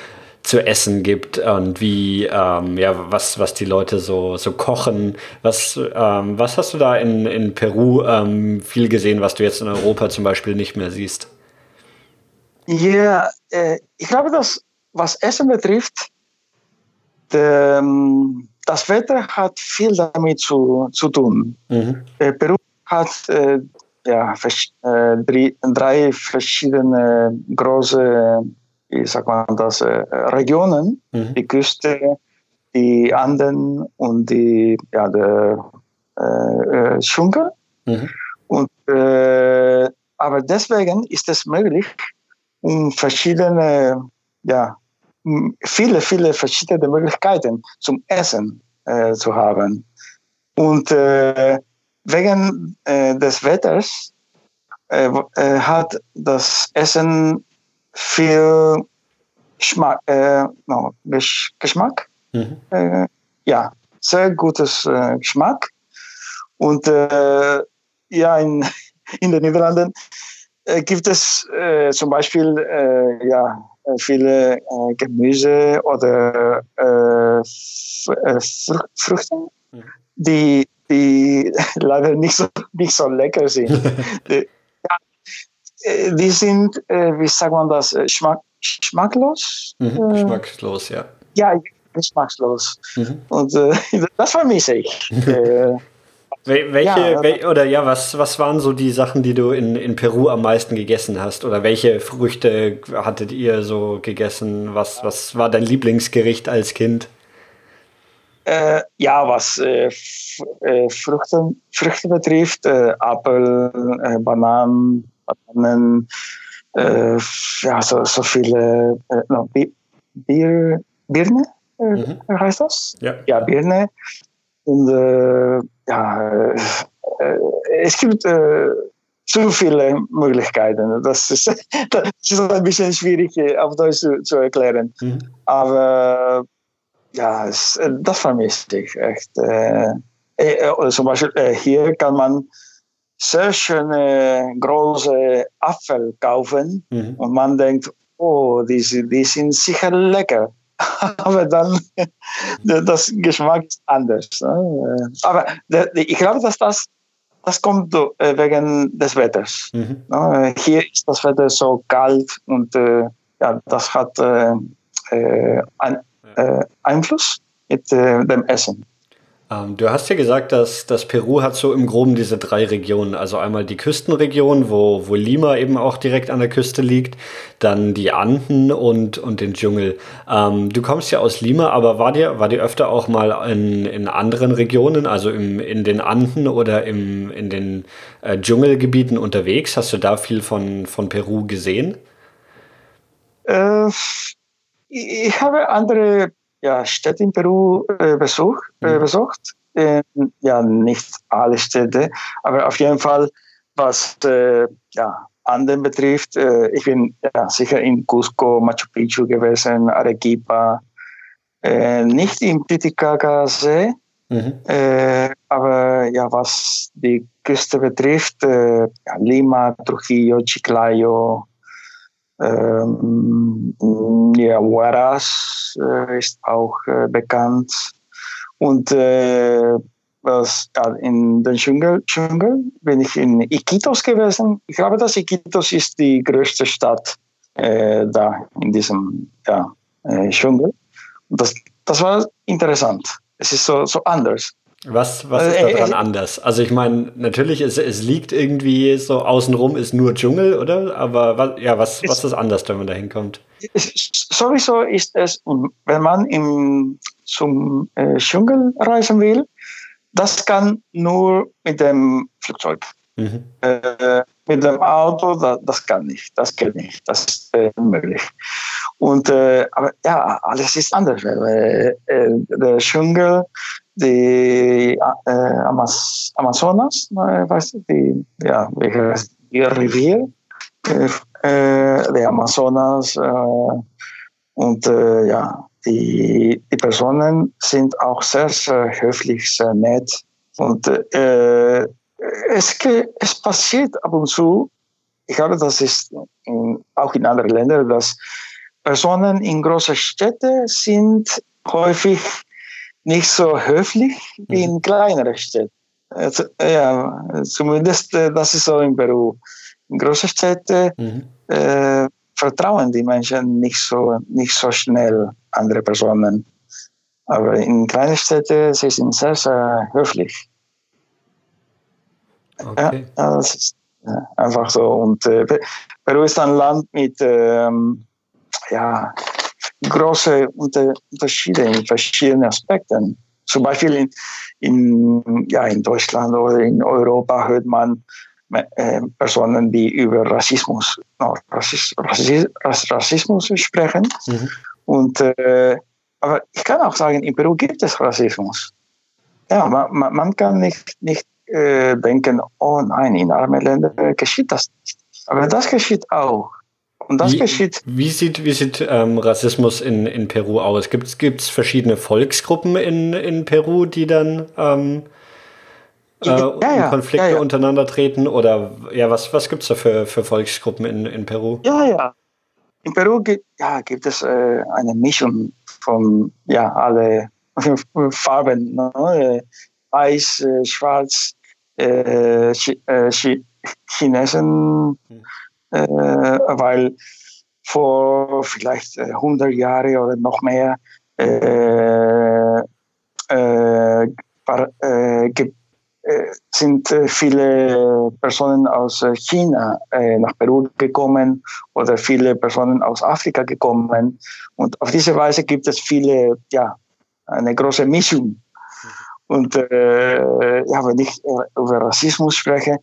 zu essen gibt und wie, ähm, ja, was, was die Leute so, so kochen. Was, ähm, was hast du da in, in Peru ähm, viel gesehen, was du jetzt in Europa zum Beispiel nicht mehr siehst? Ja, äh, ich glaube, dass was Essen betrifft, de, ähm, das Wetter hat viel damit zu, zu tun. Mhm. Äh, Peru hat äh, ja, drei, drei, verschiedene große, wie sagt man das, äh, Regionen. Mhm. Die Küste, die Anden und die ja, der äh, Dschungel. Mhm. Und, aber deswegen ist es möglich, um verschiedene, ja, viele, viele verschiedene Möglichkeiten zum Essen äh, zu haben. Und äh, wegen äh, des Wetters äh, äh, hat das Essen viel Geschmack, äh, no, Geschmack. Mhm. ja, sehr gutes Geschmack. Und ja, in, in den Niederlanden äh, gibt es äh, zum Beispiel äh, ja, viele äh, Gemüse oder äh, äh, Früchte, mhm. die, die leider nicht so, nicht so lecker sind. die, ja, die sind, wie sagt man das, schmack, schmacklos? Mhm, geschmackslos, ja. Ja, geschmackslos. Mhm. Und das vermisse ich. Wel welche, ja, wel oder ja, was, was waren so die Sachen, die du in, in Peru am meisten gegessen hast? Oder welche Früchte hattet ihr so gegessen? Was, was war dein Lieblingsgericht als Kind? Äh, ja, was äh, äh, Früchte, Früchte betrifft, äh, Apfel, äh, Bananen, Bananen, äh, ja, so, so viele, no, Bier, Birne, mhm. heißt das? Ja, ja Birne. Und ja, es gibt zu viele Möglichkeiten. Das ist, das ist ein bisschen schwierig auf Deutsch zu, zu erklären. Mhm. Aber ja, das, das vermisse ich echt. Äh, äh, zum Beispiel äh, hier kann man sehr schöne große Apfel kaufen mhm. und man denkt, oh, die, die sind sicher lecker. Aber dann, das Geschmack ist anders. Ne? Aber ich glaube, dass das, das kommt wegen des Wetters. Mhm. Ne? Hier ist das Wetter so kalt und ja, das hat äh, Einfluss mit äh, dem Essen. Ähm, du hast ja gesagt, dass, dass Peru hat so im Groben diese drei Regionen. Also einmal die Küstenregion, wo, wo Lima eben auch direkt an der Küste liegt, dann die Anden und, und den Dschungel. Ähm, du kommst ja aus Lima, aber war dir, war dir öfter auch mal in, in anderen Regionen, also im, in den Anden oder im, in den äh, Dschungelgebieten unterwegs? Hast du da viel von, von Peru gesehen? Äh, ich habe andere ja, Städte in Peru äh, besucht. Äh, mhm. besucht. Äh, ja, nicht alle Städte, aber auf jeden Fall, was äh, ja, Anden betrifft, äh, ich bin ja, sicher in Cusco, Machu Picchu gewesen, Arequipa, äh, nicht im Titicaca-See, mhm. aber ja, was die Küste betrifft, ja, Lima, Trujillo, Chiclayo, ähm, ja, Huaraz äh, ist auch äh, bekannt. Und äh, was, in den Dschungel, Dschungel bin ich in Iquitos gewesen. Ich glaube, dass Iquitos ist die größte Stadt äh, da in diesem ja, äh, Dschungel. Und das, das war interessant. Es ist so, so anders. Was, was ist daran äh, anders? Also ich meine, natürlich, es, es liegt irgendwie so außenrum ist nur Dschungel, oder? Aber was, ja, was, was ist anders, wenn man da hinkommt? Sowieso ist es, wenn man im, zum äh, Dschungel reisen will, das kann nur mit dem Flugzeug. Mhm. Äh, mit dem Auto, das, das, kann nicht, das geht nicht, das ist äh, unmöglich. Und, äh, aber ja, alles ist anders. Weil, äh, der Dschungel die äh, Amaz Amazonas, weißt du, die, ja, wie heißt die Rivier, äh, der Amazonas äh, und ja, die, die Personen sind auch sehr, sehr höflich, sehr nett und äh, es, es passiert ab und zu, ich glaube, das ist in, auch in anderen Ländern, dass Personen in großen Städten sind häufig nicht so höflich wie in mhm. kleineren Städten. Also, ja, zumindest äh, das ist so in Peru. In großen Städten mhm. äh, vertrauen die Menschen nicht so, nicht so schnell andere Personen. Aber in kleinen Städten sie sind sehr, sehr höflich. Okay. Ja, das ist einfach so. Und äh, Peru ist ein Land mit ähm, ja, große Unterschiede in verschiedenen Aspekten. Zum Beispiel in, in, ja, in Deutschland oder in Europa hört man äh, Personen, die über Rassismus, no, Rassismus, Rassismus sprechen. Mhm. Und, äh, aber ich kann auch sagen, in Peru gibt es Rassismus. Ja, man, man kann nicht, nicht äh, denken, oh nein, in armen Ländern geschieht das nicht. Aber das geschieht auch. Und das wie, geschieht. Wie sieht, wie sieht ähm, Rassismus in, in Peru aus? Gibt es verschiedene Volksgruppen in, in Peru, die dann ähm, äh, ja, ja, Konflikte ja, untereinander treten? Oder ja, was, was gibt es da für, für Volksgruppen in, in Peru? Ja, ja. In Peru gibt, ja, gibt es äh, eine Mischung von ja, alle Farben. Ne? Weiß, äh, schwarz, äh, äh Chinesen. Hm äh, weil vor vielleicht 100 äh, Jahren oder noch mehr äh, äh, äh, sind äh, viele Personen aus äh, China äh, nach Peru gekommen oder viele Personen aus Afrika gekommen. Und auf diese Weise gibt es viele, ja, eine große Mischung. Und äh, ja, wenn ich über Rassismus spreche,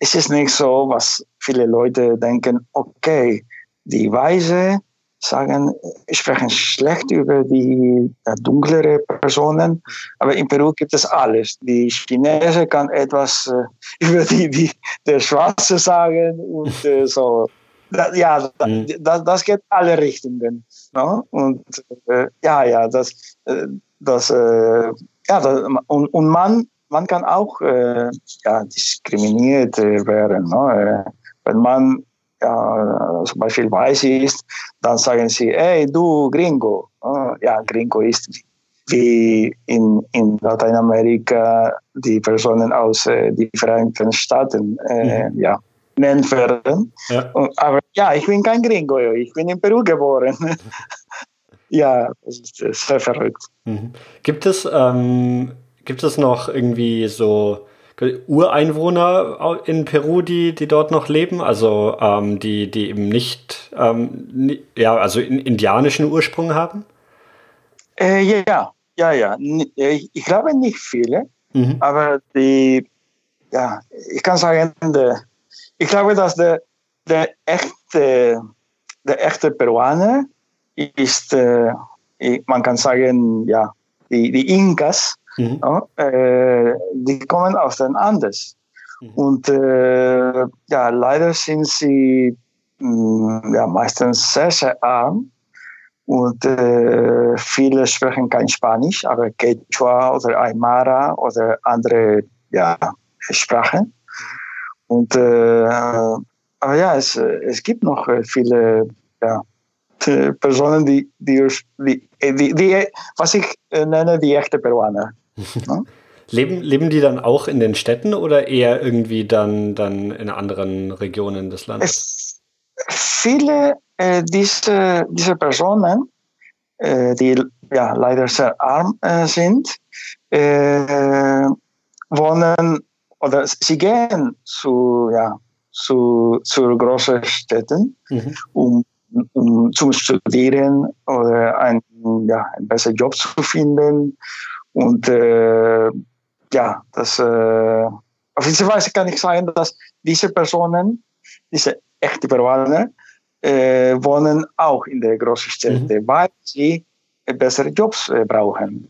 ist es nicht so, was viele Leute denken, okay, die Weise sagen, sprechen schlecht über die ja, dunklere Personen, aber in Peru gibt es alles. Die Chinesen kann etwas äh, über die, die der Schwarze sagen und äh, so. Ja, das, das geht alle Richtungen. No? Und äh, ja, ja, das, äh, das, äh, ja, und, und man, man kann auch äh, ja, diskriminiert werden. No? wenn man ja, zum Beispiel weiß ist, dann sagen sie, hey, du Gringo. Ja, Gringo ist wie in, in Lateinamerika die Personen aus äh, differenten Staaten äh, mhm. ja, nennen werden. Ja. Aber ja, ich bin kein Gringo, ich bin in Peru geboren. ja, das ist sehr verrückt. Mhm. Gibt es, ähm, gibt es noch irgendwie so Ureinwohner in Peru, die, die dort noch leben, also ähm, die, die eben nicht, ähm, ja, also in, indianischen Ursprung haben? Äh, ja, ja, ja. Äh, ich glaube nicht viele, mhm. aber die, ja, ich kann sagen, der, ich glaube, dass der, der echte, der echte Peruaner ist, äh, man kann sagen, ja, die, die Inkas, Mhm. Äh, die kommen aus den Andes. Mhm. Und äh, ja, leider sind sie mh, mm, ja, meistens sehr, sehr arm. Und äh, viele sprechen kein Spanisch, aber Quechua oder Aymara oder andere ja, Sprachen. Mhm. Und äh, aber ja, es, es gibt noch viele ja, Personen, die, die, die, die, die, was ich nenne, die echte Peruaner. Ja? Leben, leben die dann auch in den Städten oder eher irgendwie dann, dann in anderen Regionen des Landes? Es, viele äh, dieser diese Personen, die ja leider sehr arm sind, wohnen oder sie gehen zu, ja, zu, zu großen Städten, mhm. um zum Studieren oder einen, ja, einen besseren Job zu finden und äh, ja, das, äh, auf diese Weise kann ich sagen, dass diese Personen, diese echten Peruaner, äh, wohnen auch in der großen Städte, mhm. weil sie bessere Jobs äh, brauchen.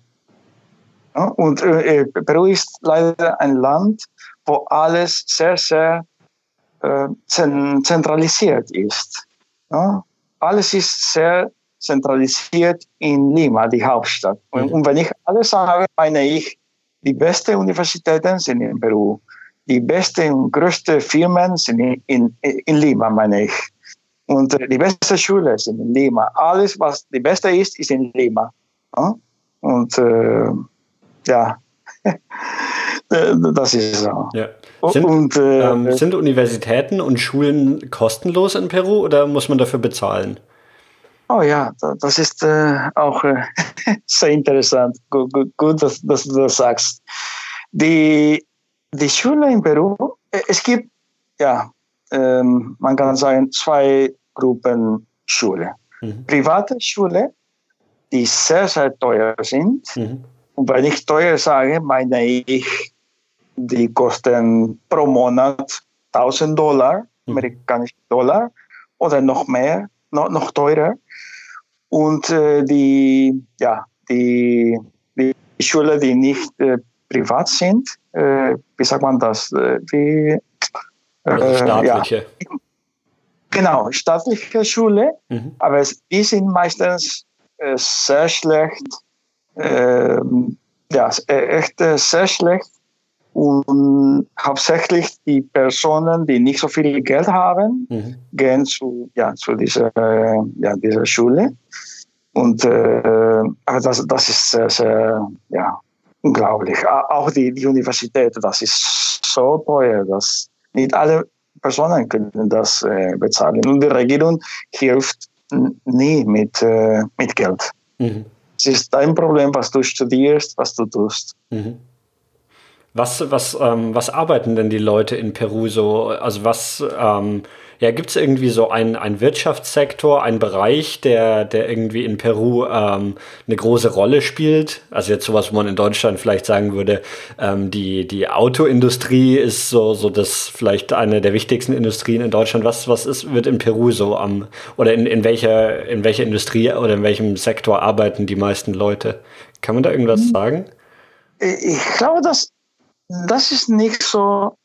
Ja, und äh, Peru ist leider ein Land, wo alles sehr, sehr äh, zentralisiert ist. Ja, alles ist sehr zentralisiert in Lima, die Hauptstadt. Und, mhm. und wenn ich alles sage, meine ich, die besten Universitäten sind in Peru. Die besten und größten Firmen sind in, in, in Lima, meine ich. Und die besten Schulen sind in Lima. Alles, was die beste ist, ist in Lima. Und äh, ja, das ist so. Ja. Sind, und, äh, ähm, sind Universitäten und Schulen kostenlos in Peru oder muss man dafür bezahlen? Oh ja, das ist äh, auch äh, sehr interessant. Gut, gut, gut dass, dass, du das sagst. Die, die Schule in Peru, äh, es gibt, ja, ähm, man kann sagen, zwei Gruppen Schule. Mhm. Private Schule, die sehr, sehr teuer sind. Mhm. Und wenn ich teuer sage, meine ich, die kosten pro Monat 1000 Dollar, mhm. amerikanische Dollar oder noch mehr, noch, noch teurer. Und äh, die, ja, die, die Schulen, die nicht äh, privat sind, äh, wie sagt man das? Äh, wie, äh, staatliche. Ja. Genau, staatliche Schule, mhm. aber die sind meistens äh, sehr schlecht, ähm, ja, echt sehr schlecht und hauptsächlich die Personen, die nicht so viel Geld haben, mhm. gehen zu, ja, zu dieser, ja, dieser Schule. Und äh, das, das ist sehr, sehr ja, unglaublich. Auch die, die Universität, das ist so teuer, dass nicht alle Personen können das äh, bezahlen. Und die Regierung hilft nie mit, äh, mit Geld. Mhm. Es ist dein Problem, was du studierst, was du tust. Mhm. Was, was, ähm, was arbeiten denn die Leute in Peru so? Also was, ähm, ja, gibt es irgendwie so einen, einen Wirtschaftssektor, einen Bereich, der, der irgendwie in Peru ähm, eine große Rolle spielt? Also jetzt sowas, wo man in Deutschland vielleicht sagen würde, ähm, die, die Autoindustrie ist so, so das vielleicht eine der wichtigsten Industrien in Deutschland. Was, was ist, wird in Peru so am, oder in, in welcher, in welcher Industrie oder in welchem Sektor arbeiten die meisten Leute? Kann man da irgendwas hm. sagen? Ich glaube, dass das ist nicht so.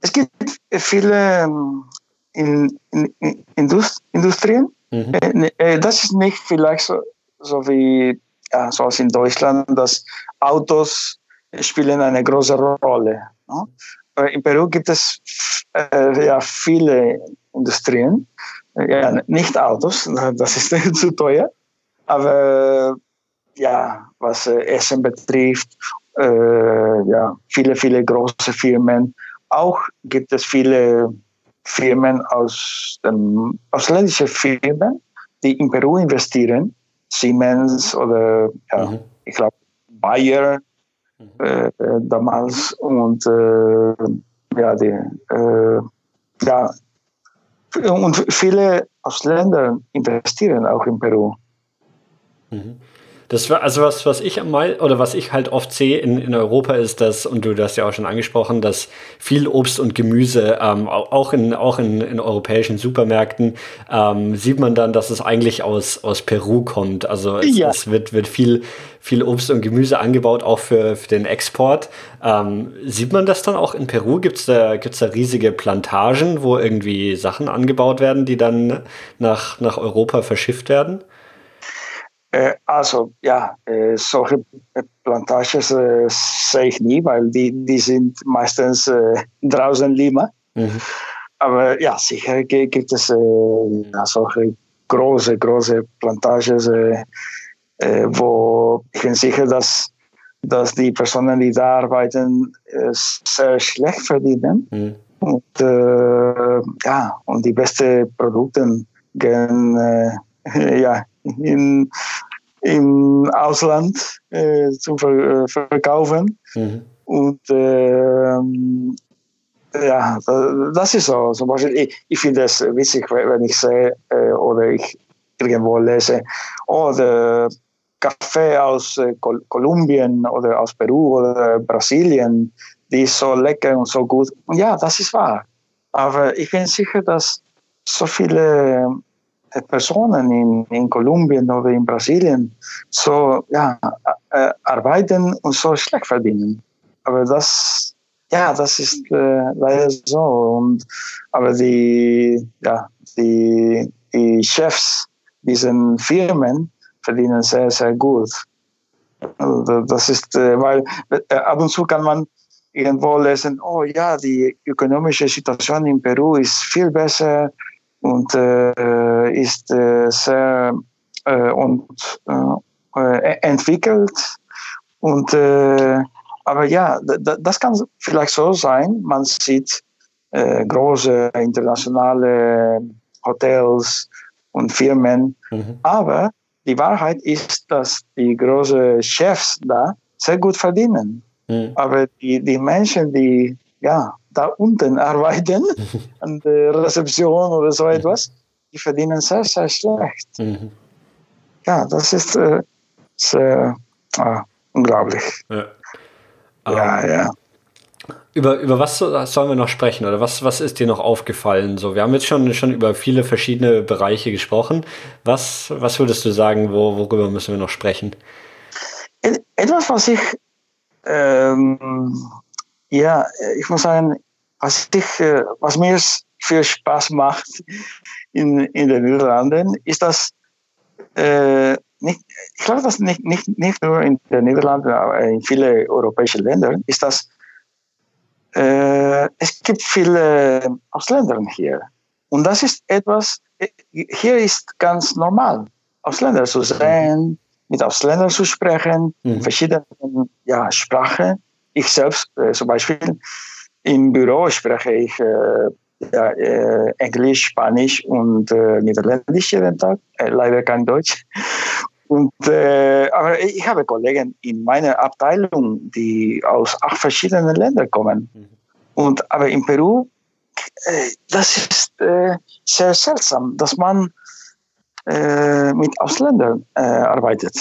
Es gibt viele ähm, in, in, in Indust Industrien. Mhm. Äh, ne, äh, das ist nicht vielleicht so, so wie ja, so als in Deutschland, dass Autos spielen eine große Rolle. Ne? In Peru gibt es äh, ja, viele Industrien, ja, nicht Autos, das ist zu teuer, aber ja, was Essen betrifft äh, ja, viele, viele große Firmen. Auch gibt es viele Firmen aus den ausländischen Firmen, die in Peru investieren. Siemens oder ja, mhm. ich glaube Bayer mhm. äh, damals und äh, ja, die, äh, ja, und viele Ausländer investieren auch in Peru. Mhm. Das war also was, was ich mal oder was ich halt oft sehe in, in Europa ist, dass, und du hast ja auch schon angesprochen, dass viel Obst und Gemüse, ähm, auch in, auch in, in europäischen Supermärkten, ähm, sieht man dann, dass es eigentlich aus, aus Peru kommt. Also es, ja. es wird, wird viel, viel Obst und Gemüse angebaut, auch für, für den Export. Ähm, sieht man das dann auch in Peru? Gibt es da, gibt's da riesige Plantagen, wo irgendwie Sachen angebaut werden, die dann nach, nach Europa verschifft werden? Äh, also ja, äh, solche Plantages äh, sehe ich nie, weil die, die sind meistens äh, draußen Lima. Mhm. Aber ja, sicher gibt es äh, ja, solche große, große Plantages, äh, wo ich bin sicher, dass, dass die Personen, die da arbeiten, sehr schlecht verdienen. Mhm. Und ja, und die besten Produkte gehen ja, in, im Ausland äh, zu ver äh, verkaufen. Mhm. Und ähm, ja, das ist so. Zum Beispiel, ich, ich finde es witzig, wenn ich sehe äh, oder ich irgendwo lese, oh, der Kaffee aus äh, Kol Kolumbien oder aus Peru oder Brasilien, die ist so lecker und so gut. Und ja, das ist wahr. Aber ich bin sicher, dass so viele Personen in, in Kolumbien oder in Brasilien so ja, äh, arbeiten und so schlecht verdienen. Aber das, ja, das ist äh, leider so. Und, aber die, ja, die, die Chefs dieser Firmen verdienen sehr, sehr gut. Also das ist, äh, weil äh, ab und zu kann man irgendwo lesen, oh ja, die ökonomische Situation in Peru ist viel besser und äh, ist äh, sehr äh, und, äh, entwickelt. Und, äh, aber ja, das kann vielleicht so sein. Man sieht äh, große internationale Hotels und Firmen. Mhm. Aber die Wahrheit ist, dass die großen Chefs da sehr gut verdienen. Mhm. Aber die, die Menschen, die ja, da unten arbeiten, an der Rezeption oder so etwas, die verdienen sehr, sehr schlecht. Mhm. Ja, das ist äh, sehr äh, unglaublich. Ja, ja. Um, ja. Über, über was sollen wir noch sprechen oder was, was ist dir noch aufgefallen? So, wir haben jetzt schon, schon über viele verschiedene Bereiche gesprochen. Was, was würdest du sagen, wo, worüber müssen wir noch sprechen? Etwas, was ich ähm, ja, ich muss sagen, was, ich, äh, was mir viel Spaß macht in, in den Niederlanden, ist, dass äh, nicht, ich glaube, dass nicht, nicht, nicht nur in den Niederlanden, aber in vielen europäischen Ländern, ist, dass äh, es gibt viele Ausländer hier. Und das ist etwas, äh, hier ist ganz normal, Ausländer zu sehen, mit Ausländern zu sprechen, mhm. verschiedenen ja, Sprachen ich selbst äh, zum Beispiel im Büro spreche ich äh, ja, äh, Englisch, Spanisch und äh, Niederländisch jeden Tag, leider kein Deutsch. Und, aber ich habe Kollegen in meiner Abteilung, die aus acht verschiedenen Ländern kommen. Mhm. Und, aber in Peru, das ist sehr seltsam, dass man mit Ausländern arbeitet.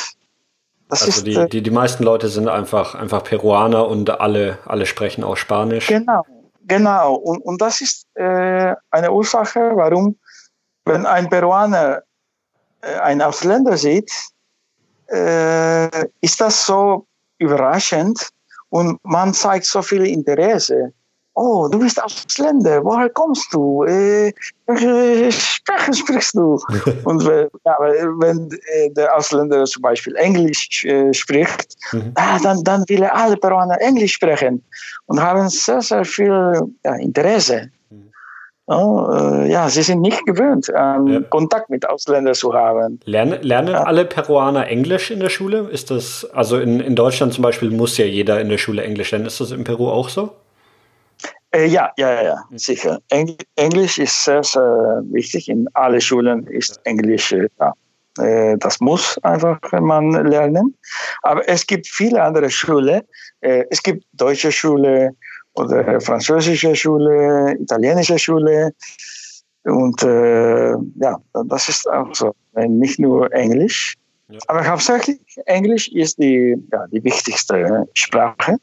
Das also ist, die, äh, die, die meisten Leute sind einfach, einfach Peruaner und alle, alle sprechen auch Spanisch. Genau, genau. Und, und das ist eine Ursache, warum, wenn ein Peruaner einen Ausländer sieht, äh, ist das so überraschend und man zeigt so viel Interesse. Oh, du bist Ausländer, woher kommst du? Äh, Sprachen sprichst du? und ja, wenn äh, der Ausländer zum Beispiel Englisch äh, spricht, mhm. ah, dann, dann will alle Peruaner Englisch sprechen und haben sehr, sehr viel ja, Interesse. Oh, ja, sie sind nicht gewöhnt, ähm, ja. Kontakt mit Ausländern zu haben. Lernen, lernen ja. alle Peruaner Englisch in der Schule? Ist das, also in, in Deutschland zum Beispiel muss ja jeder in der Schule Englisch lernen. Ist das in Peru auch so? Äh, ja, ja, ja, hm. sicher. Eng Englisch ist sehr, sehr wichtig. In allen Schulen ist Englisch äh, ja. Äh, das muss einfach man lernen. Aber es gibt viele andere Schulen. Es gibt deutsche Schulen, oder französische Schule, italienische Schule. Und äh, ja, das ist auch so. Nicht nur Englisch. Ja. Aber hauptsächlich Englisch ist die, ja, die wichtigste Sprache.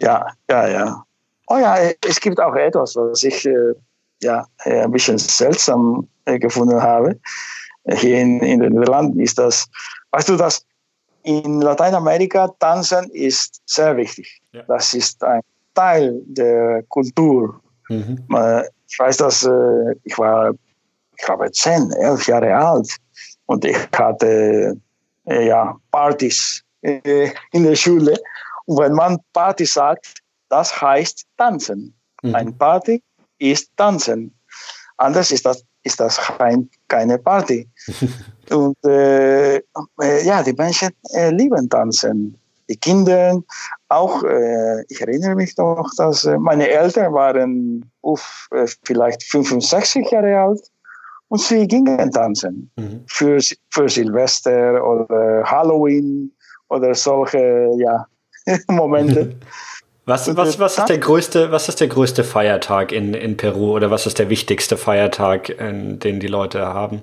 Ja, ja, ja. Oh ja, es gibt auch etwas, was ich äh, ja, ein bisschen seltsam äh, gefunden habe. Hier in, in den Niederlanden ist das, weißt du, dass in Lateinamerika tanzen ist sehr wichtig. Ja. Das ist ein Teil der Kultur. Mhm. Ich weiß, dass äh, ich war, ich glaube, zehn, elf Jahre alt und ich hatte äh, ja, Partys äh, in der Schule. Und wenn man Party sagt, das heißt tanzen. Mhm. Ein Party ist tanzen. Anders ist das, ist das kein, keine Party. und äh, äh, ja, die Menschen äh, lieben tanzen die Kinder. Auch, äh, ich erinnere mich noch, dass äh, meine Eltern waren uff, vielleicht 65 Jahre alt und sie gingen tanzen mhm. für, für Silvester oder Halloween oder solche ja, Momente. Was, was, was, ist der größte, was ist der größte Feiertag in, in Peru oder was ist der wichtigste Feiertag, den die Leute haben?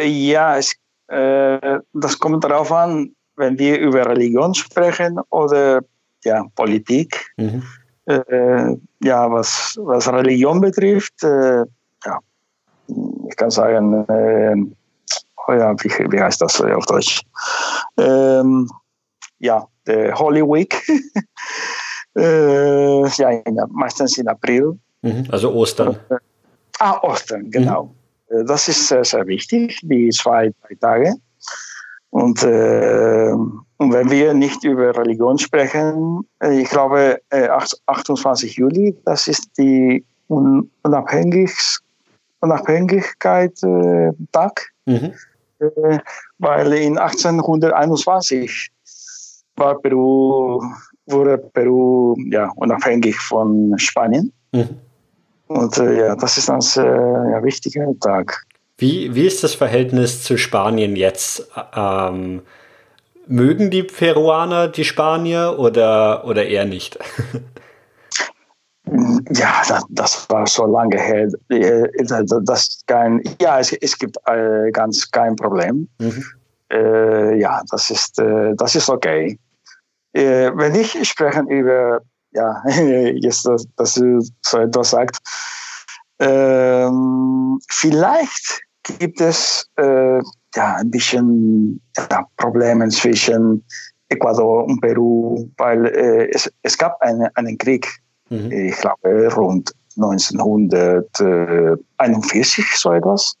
Ja, es, äh, das kommt darauf an, wenn wir über Religion sprechen oder ja, Politik, mhm. äh, ja, was, was Religion betrifft, äh, ja, ich kann sagen, äh, oh ja, wie, wie heißt das auf Deutsch? Ähm, ja, der Holy Week, äh, ja, in, meistens in April. Mhm, also Ostern. Äh, ah, Ostern, genau. Mhm. Das ist sehr, sehr wichtig, die zwei, drei Tage. Und, äh, und wenn wir nicht über Religion sprechen, äh, ich glaube, äh, 28. Juli, das ist die Unabhängig Unabhängigkeit äh, Tag, mhm. äh, weil in 1821 war Peru, wurde Peru ja, unabhängig von Spanien. Mhm. Und äh, ja, das ist ein sehr ja, wichtiger Tag. Wie, wie ist das Verhältnis zu Spanien jetzt? Ähm, mögen die Peruaner die Spanier oder, oder eher nicht? Ja, das, das, war so lange her. Äh, das kein, ja, es, es gibt äh, ganz kein Problem. Mhm. Äh, ja, das ist, äh, das ist okay. Äh, wenn ich spreche über, ja, jetzt, dass, dass du so etwas sagst, ähm, vielleicht gibt es äh, ja, ein bisschen ja, Probleme zwischen Ecuador und Peru, weil äh, es, es gab eine, einen Krieg, mhm. ich glaube rund 1941, so etwas.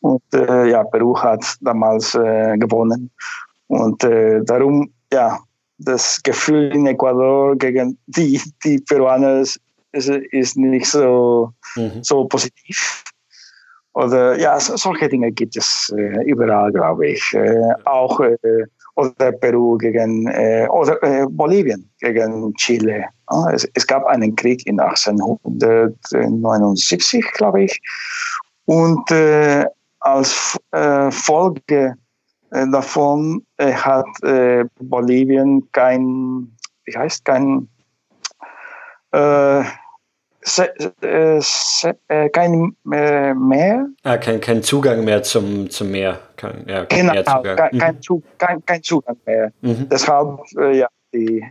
Und äh, ja, Peru hat damals äh, gewonnen. Und äh, darum, ja, das Gefühl in Ecuador gegen die, die Peruaner ist, ist nicht so, mhm. so positiv. Oder ja, solche Dinge gibt es äh, überall, glaube ich. Äh, auch äh, oder Peru gegen äh, oder äh, Bolivien gegen Chile. Es, es, gab einen Krieg in 1879, glaube ich. Und äh, als Folge davon äh, hat äh, Bolivien kein, wie heißt, kein, Se, se, kein Meer. Ah, kein, kein Zugang mehr zum, zum Meer. Kein, ja, kein genau, Meerzugang. Kein, kein, mhm. kein, kein Zugang mehr. Mhm. Deshalb, ja, die,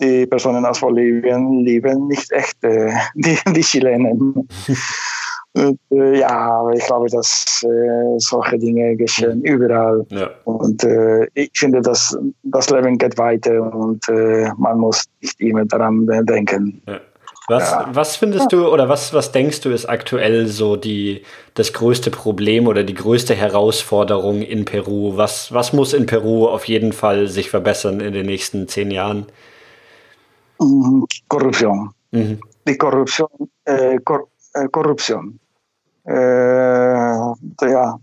die Personen aus Bolivien lieben nicht echt äh, die, die Chilenen. Und, äh, ja, ich glaube, dass äh, solche Dinge geschehen mhm. überall. Ja. Und äh, ich finde, dass das Leben geht weiter und äh, man muss nicht immer daran denken. Ja. Was, ja. was findest du oder was, was denkst du ist aktuell so die, das größte Problem oder die größte Herausforderung in Peru? Was, was muss in Peru auf jeden Fall sich verbessern in den nächsten zehn Jahren? Mhm, Korruption. Mhm. Die Korruption, äh, Kor äh, Korruption. Äh, ja,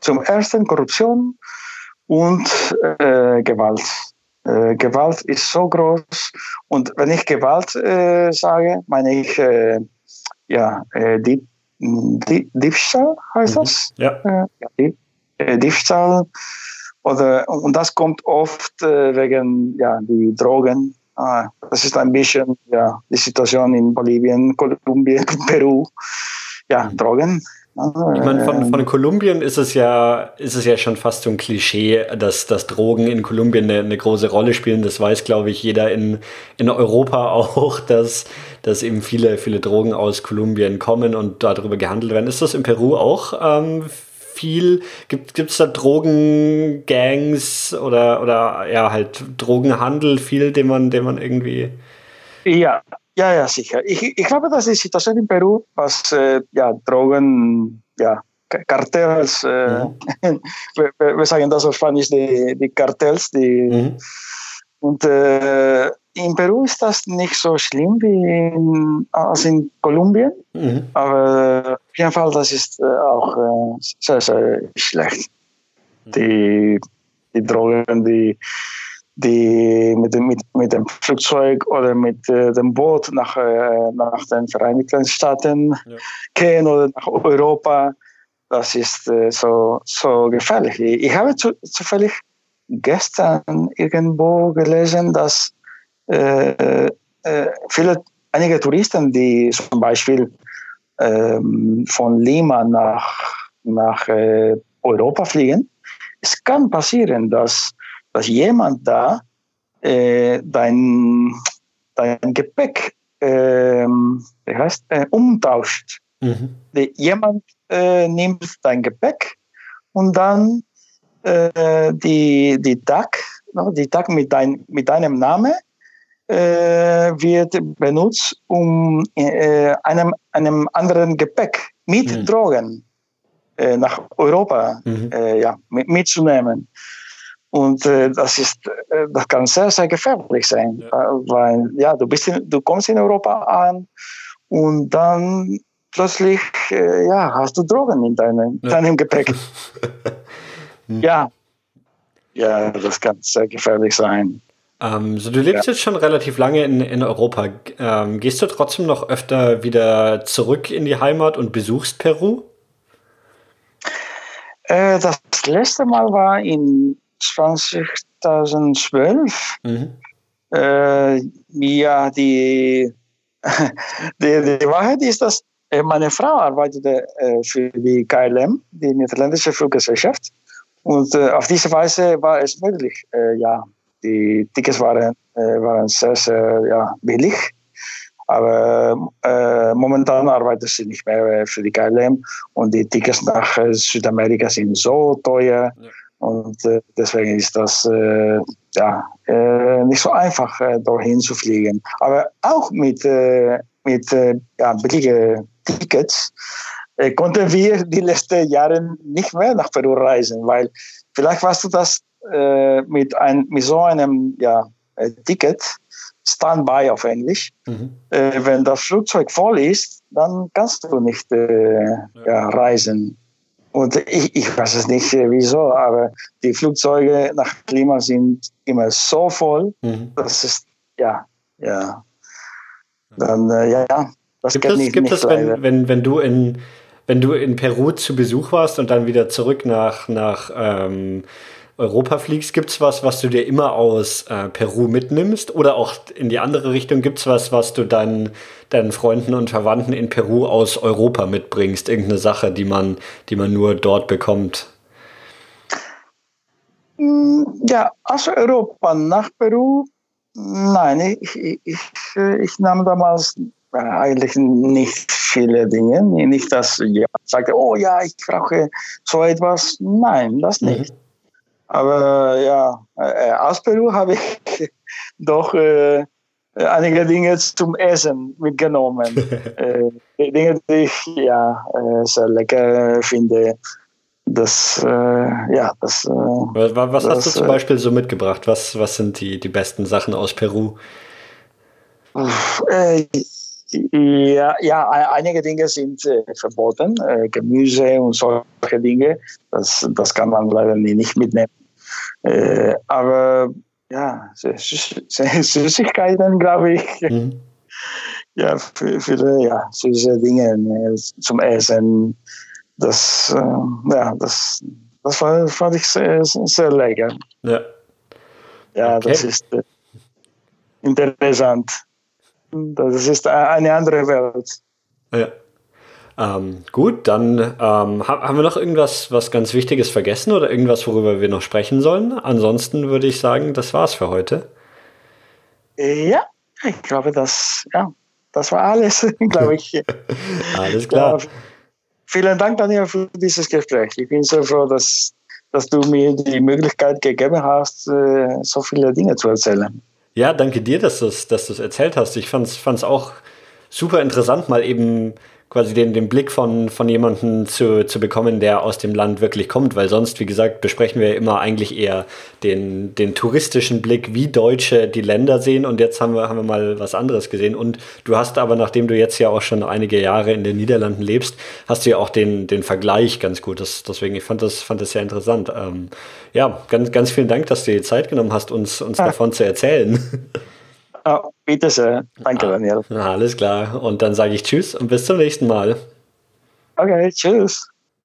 zum ersten Korruption und äh, Gewalt. Äh, Gewalt ist so groß und wenn ich Gewalt äh, sage, meine ich ja, die, die, Diebstahl heißt mhm. das? Ja. ja die, Diebstahl oder und das kommt oft wegen ja die Drogen Ah, das ist ein bisschen ja, die Situation in Bolivien, Kolumbien, Peru. Ja, Drogen. Ich meine, von, von Kolumbien ist es ja, ist es ja schon fast so ein Klischee, dass, dass Drogen in Kolumbien eine, eine große Rolle spielen. Das weiß, glaube ich, jeder in, in Europa auch, dass, dass eben viele, viele Drogen aus Kolumbien kommen und darüber gehandelt werden. Ist das in Peru auch ähm, viel? Gibt es da Drogengangs oder, oder ja, halt Drogenhandel viel, den man, den man irgendwie. Ja, ja, ja, sicher. Ich, ich glaube, dass die Situation in Peru, was äh, ja, Drogen, ja, Kartells, äh, mhm. wir, wir, sagen das auf Spanisch, die, die Kartells, die. Mhm. Und äh, in Peru ist das nicht so schlimm wie in, als in Kolumbien, mhm. aber auf jeden Fall, das ist äh, auch äh, sehr, sehr schlecht. Mhm. Die, die Drogen, die, die mit, dem, mit, mit dem Flugzeug oder mit äh, dem Boot nach, äh, nach den Vereinigten Staaten ja. gehen oder nach Europa, das ist äh, so, so gefährlich. Ich habe zu, zufällig gestern irgendwo gelesen, dass äh, äh, viele, einige Touristen, die zum Beispiel ähm, von Lima nach, nach äh, Europa fliegen, es kann passieren, dass, dass jemand da äh, dein, dein Gepäck äh, heißt, äh, umtauscht. Mhm. Jemand äh, nimmt dein Gepäck und dann äh, die, die Tag, die Tag mit, dein, mit deinem Namen äh, wird benutzt, um äh, einem, einem anderen Gepäck mit mhm. Drogen nach Europa mhm. Ja, mitzunehmen. Und äh, das ist, äh, das kann sehr, sehr gefährlich sein, ja. weil ja, du bist, in, du kommst in Europa an und dann plötzlich ja, hast du Drogen in deinem, ja. deinem Gepäck. ja, ja, das kann sehr gefährlich sein. Ähm, so, du lebst ja. jetzt schon relativ lange in, in Europa. Ähm, gehst du trotzdem noch öfter wieder zurück in die Heimat und besuchst Peru? Äh, das letzte Mal war in 2012. Mhm. Äh, ja, die, die, die Wahrheit ist, dass äh, meine Frau arbeitete äh, für die KLM, die niederländische Fluggesellschaft. Und äh, auf diese Weise war es möglich, ja, die Tickets waren, waren sehr, sehr ja, billig. Aber äh, momentan arbeitet sie nicht mehr für die KLM und die Tickets nach Südamerika sind so teuer. Ja. Und äh, deswegen ist das äh, ja, äh, nicht so einfach, dorthin zu fliegen. Aber auch mit, mit ja, billigen Tickets konnten wir die letzten Jahre nicht mehr nach Peru reisen, weil vielleicht weißt du das, äh, mit, ein, mit so einem ja, äh, Ticket, Standby auf Englisch, mhm. äh, wenn das Flugzeug voll ist, dann kannst du nicht äh, ja. Ja, reisen. Und ich, ich weiß es nicht äh, wieso, aber die Flugzeuge nach Klima sind immer so voll, mhm. das ist, ja, ja. Dann, äh, ja, das gibt es, nicht, gibt nicht es wenn, wenn, wenn du in wenn du in Peru zu Besuch warst und dann wieder zurück nach, nach ähm, Europa fliegst, gibt es was, was du dir immer aus äh, Peru mitnimmst? Oder auch in die andere Richtung, gibt es was, was du deinen, deinen Freunden und Verwandten in Peru aus Europa mitbringst? Irgendeine Sache, die man, die man nur dort bekommt? Mm, ja, aus Europa nach Peru, nein, ich, ich, ich, ich nahm damals äh, eigentlich nicht viele Dinge. Nicht, dass jemand sagte, oh ja, ich brauche so etwas. Nein, das mhm. nicht. Mhm. Aber ja, äh, aus Peru habe ich doch äh, einige Dinge zum Essen mitgenommen. äh, Dinge, die ich ja äh, sehr lecker finde. Das, äh, ja, das. Was, was das, hast du zum Beispiel so mitgebracht? Was, was sind die, die besten Sachen aus Peru? Ja, ja, einige Dinge sind äh, verboten, äh, Gemüse und solche Dinge. Das, das kann man leider nicht mitnehmen. Äh, aber ja, Süßigkeiten, glaube ich. Mhm. Ja, für, für ja, süße Dinge äh, zum Essen. Das, äh, ja, das, das fand, fand ich sehr, sehr lecker. Ja, ja okay. das ist äh, interessant. Das ist eine andere Welt. Ja. Ähm, gut, dann ähm, haben wir noch irgendwas was ganz Wichtiges vergessen oder irgendwas, worüber wir noch sprechen sollen? Ansonsten würde ich sagen, das war's für heute. Ja, ich glaube, das, ja, das war alles, glaube ich. alles klar. Ja, vielen Dank, Daniel, für dieses Gespräch. Ich bin so froh, dass, dass du mir die Möglichkeit gegeben hast, äh, so viele Dinge zu erzählen. Ja, danke dir, dass du es dass erzählt hast. Ich fand es auch super interessant, mal eben quasi den, den Blick von, von jemandem zu, zu bekommen, der aus dem Land wirklich kommt, weil sonst, wie gesagt, besprechen wir immer eigentlich eher den, den touristischen Blick, wie Deutsche die Länder sehen und jetzt haben wir, haben wir mal was anderes gesehen und du hast aber, nachdem du jetzt ja auch schon einige Jahre in den Niederlanden lebst, hast du ja auch den, den Vergleich ganz gut, das, deswegen, ich fand das, fand das sehr interessant. Ähm, ja, ganz, ganz vielen Dank, dass du dir die Zeit genommen hast, uns, uns ja. davon zu erzählen. Oh, bitte sehr. Danke, Daniel. alles klar. Und dann sage ich Tschüss und bis zum nächsten Mal. Okay, tschüss.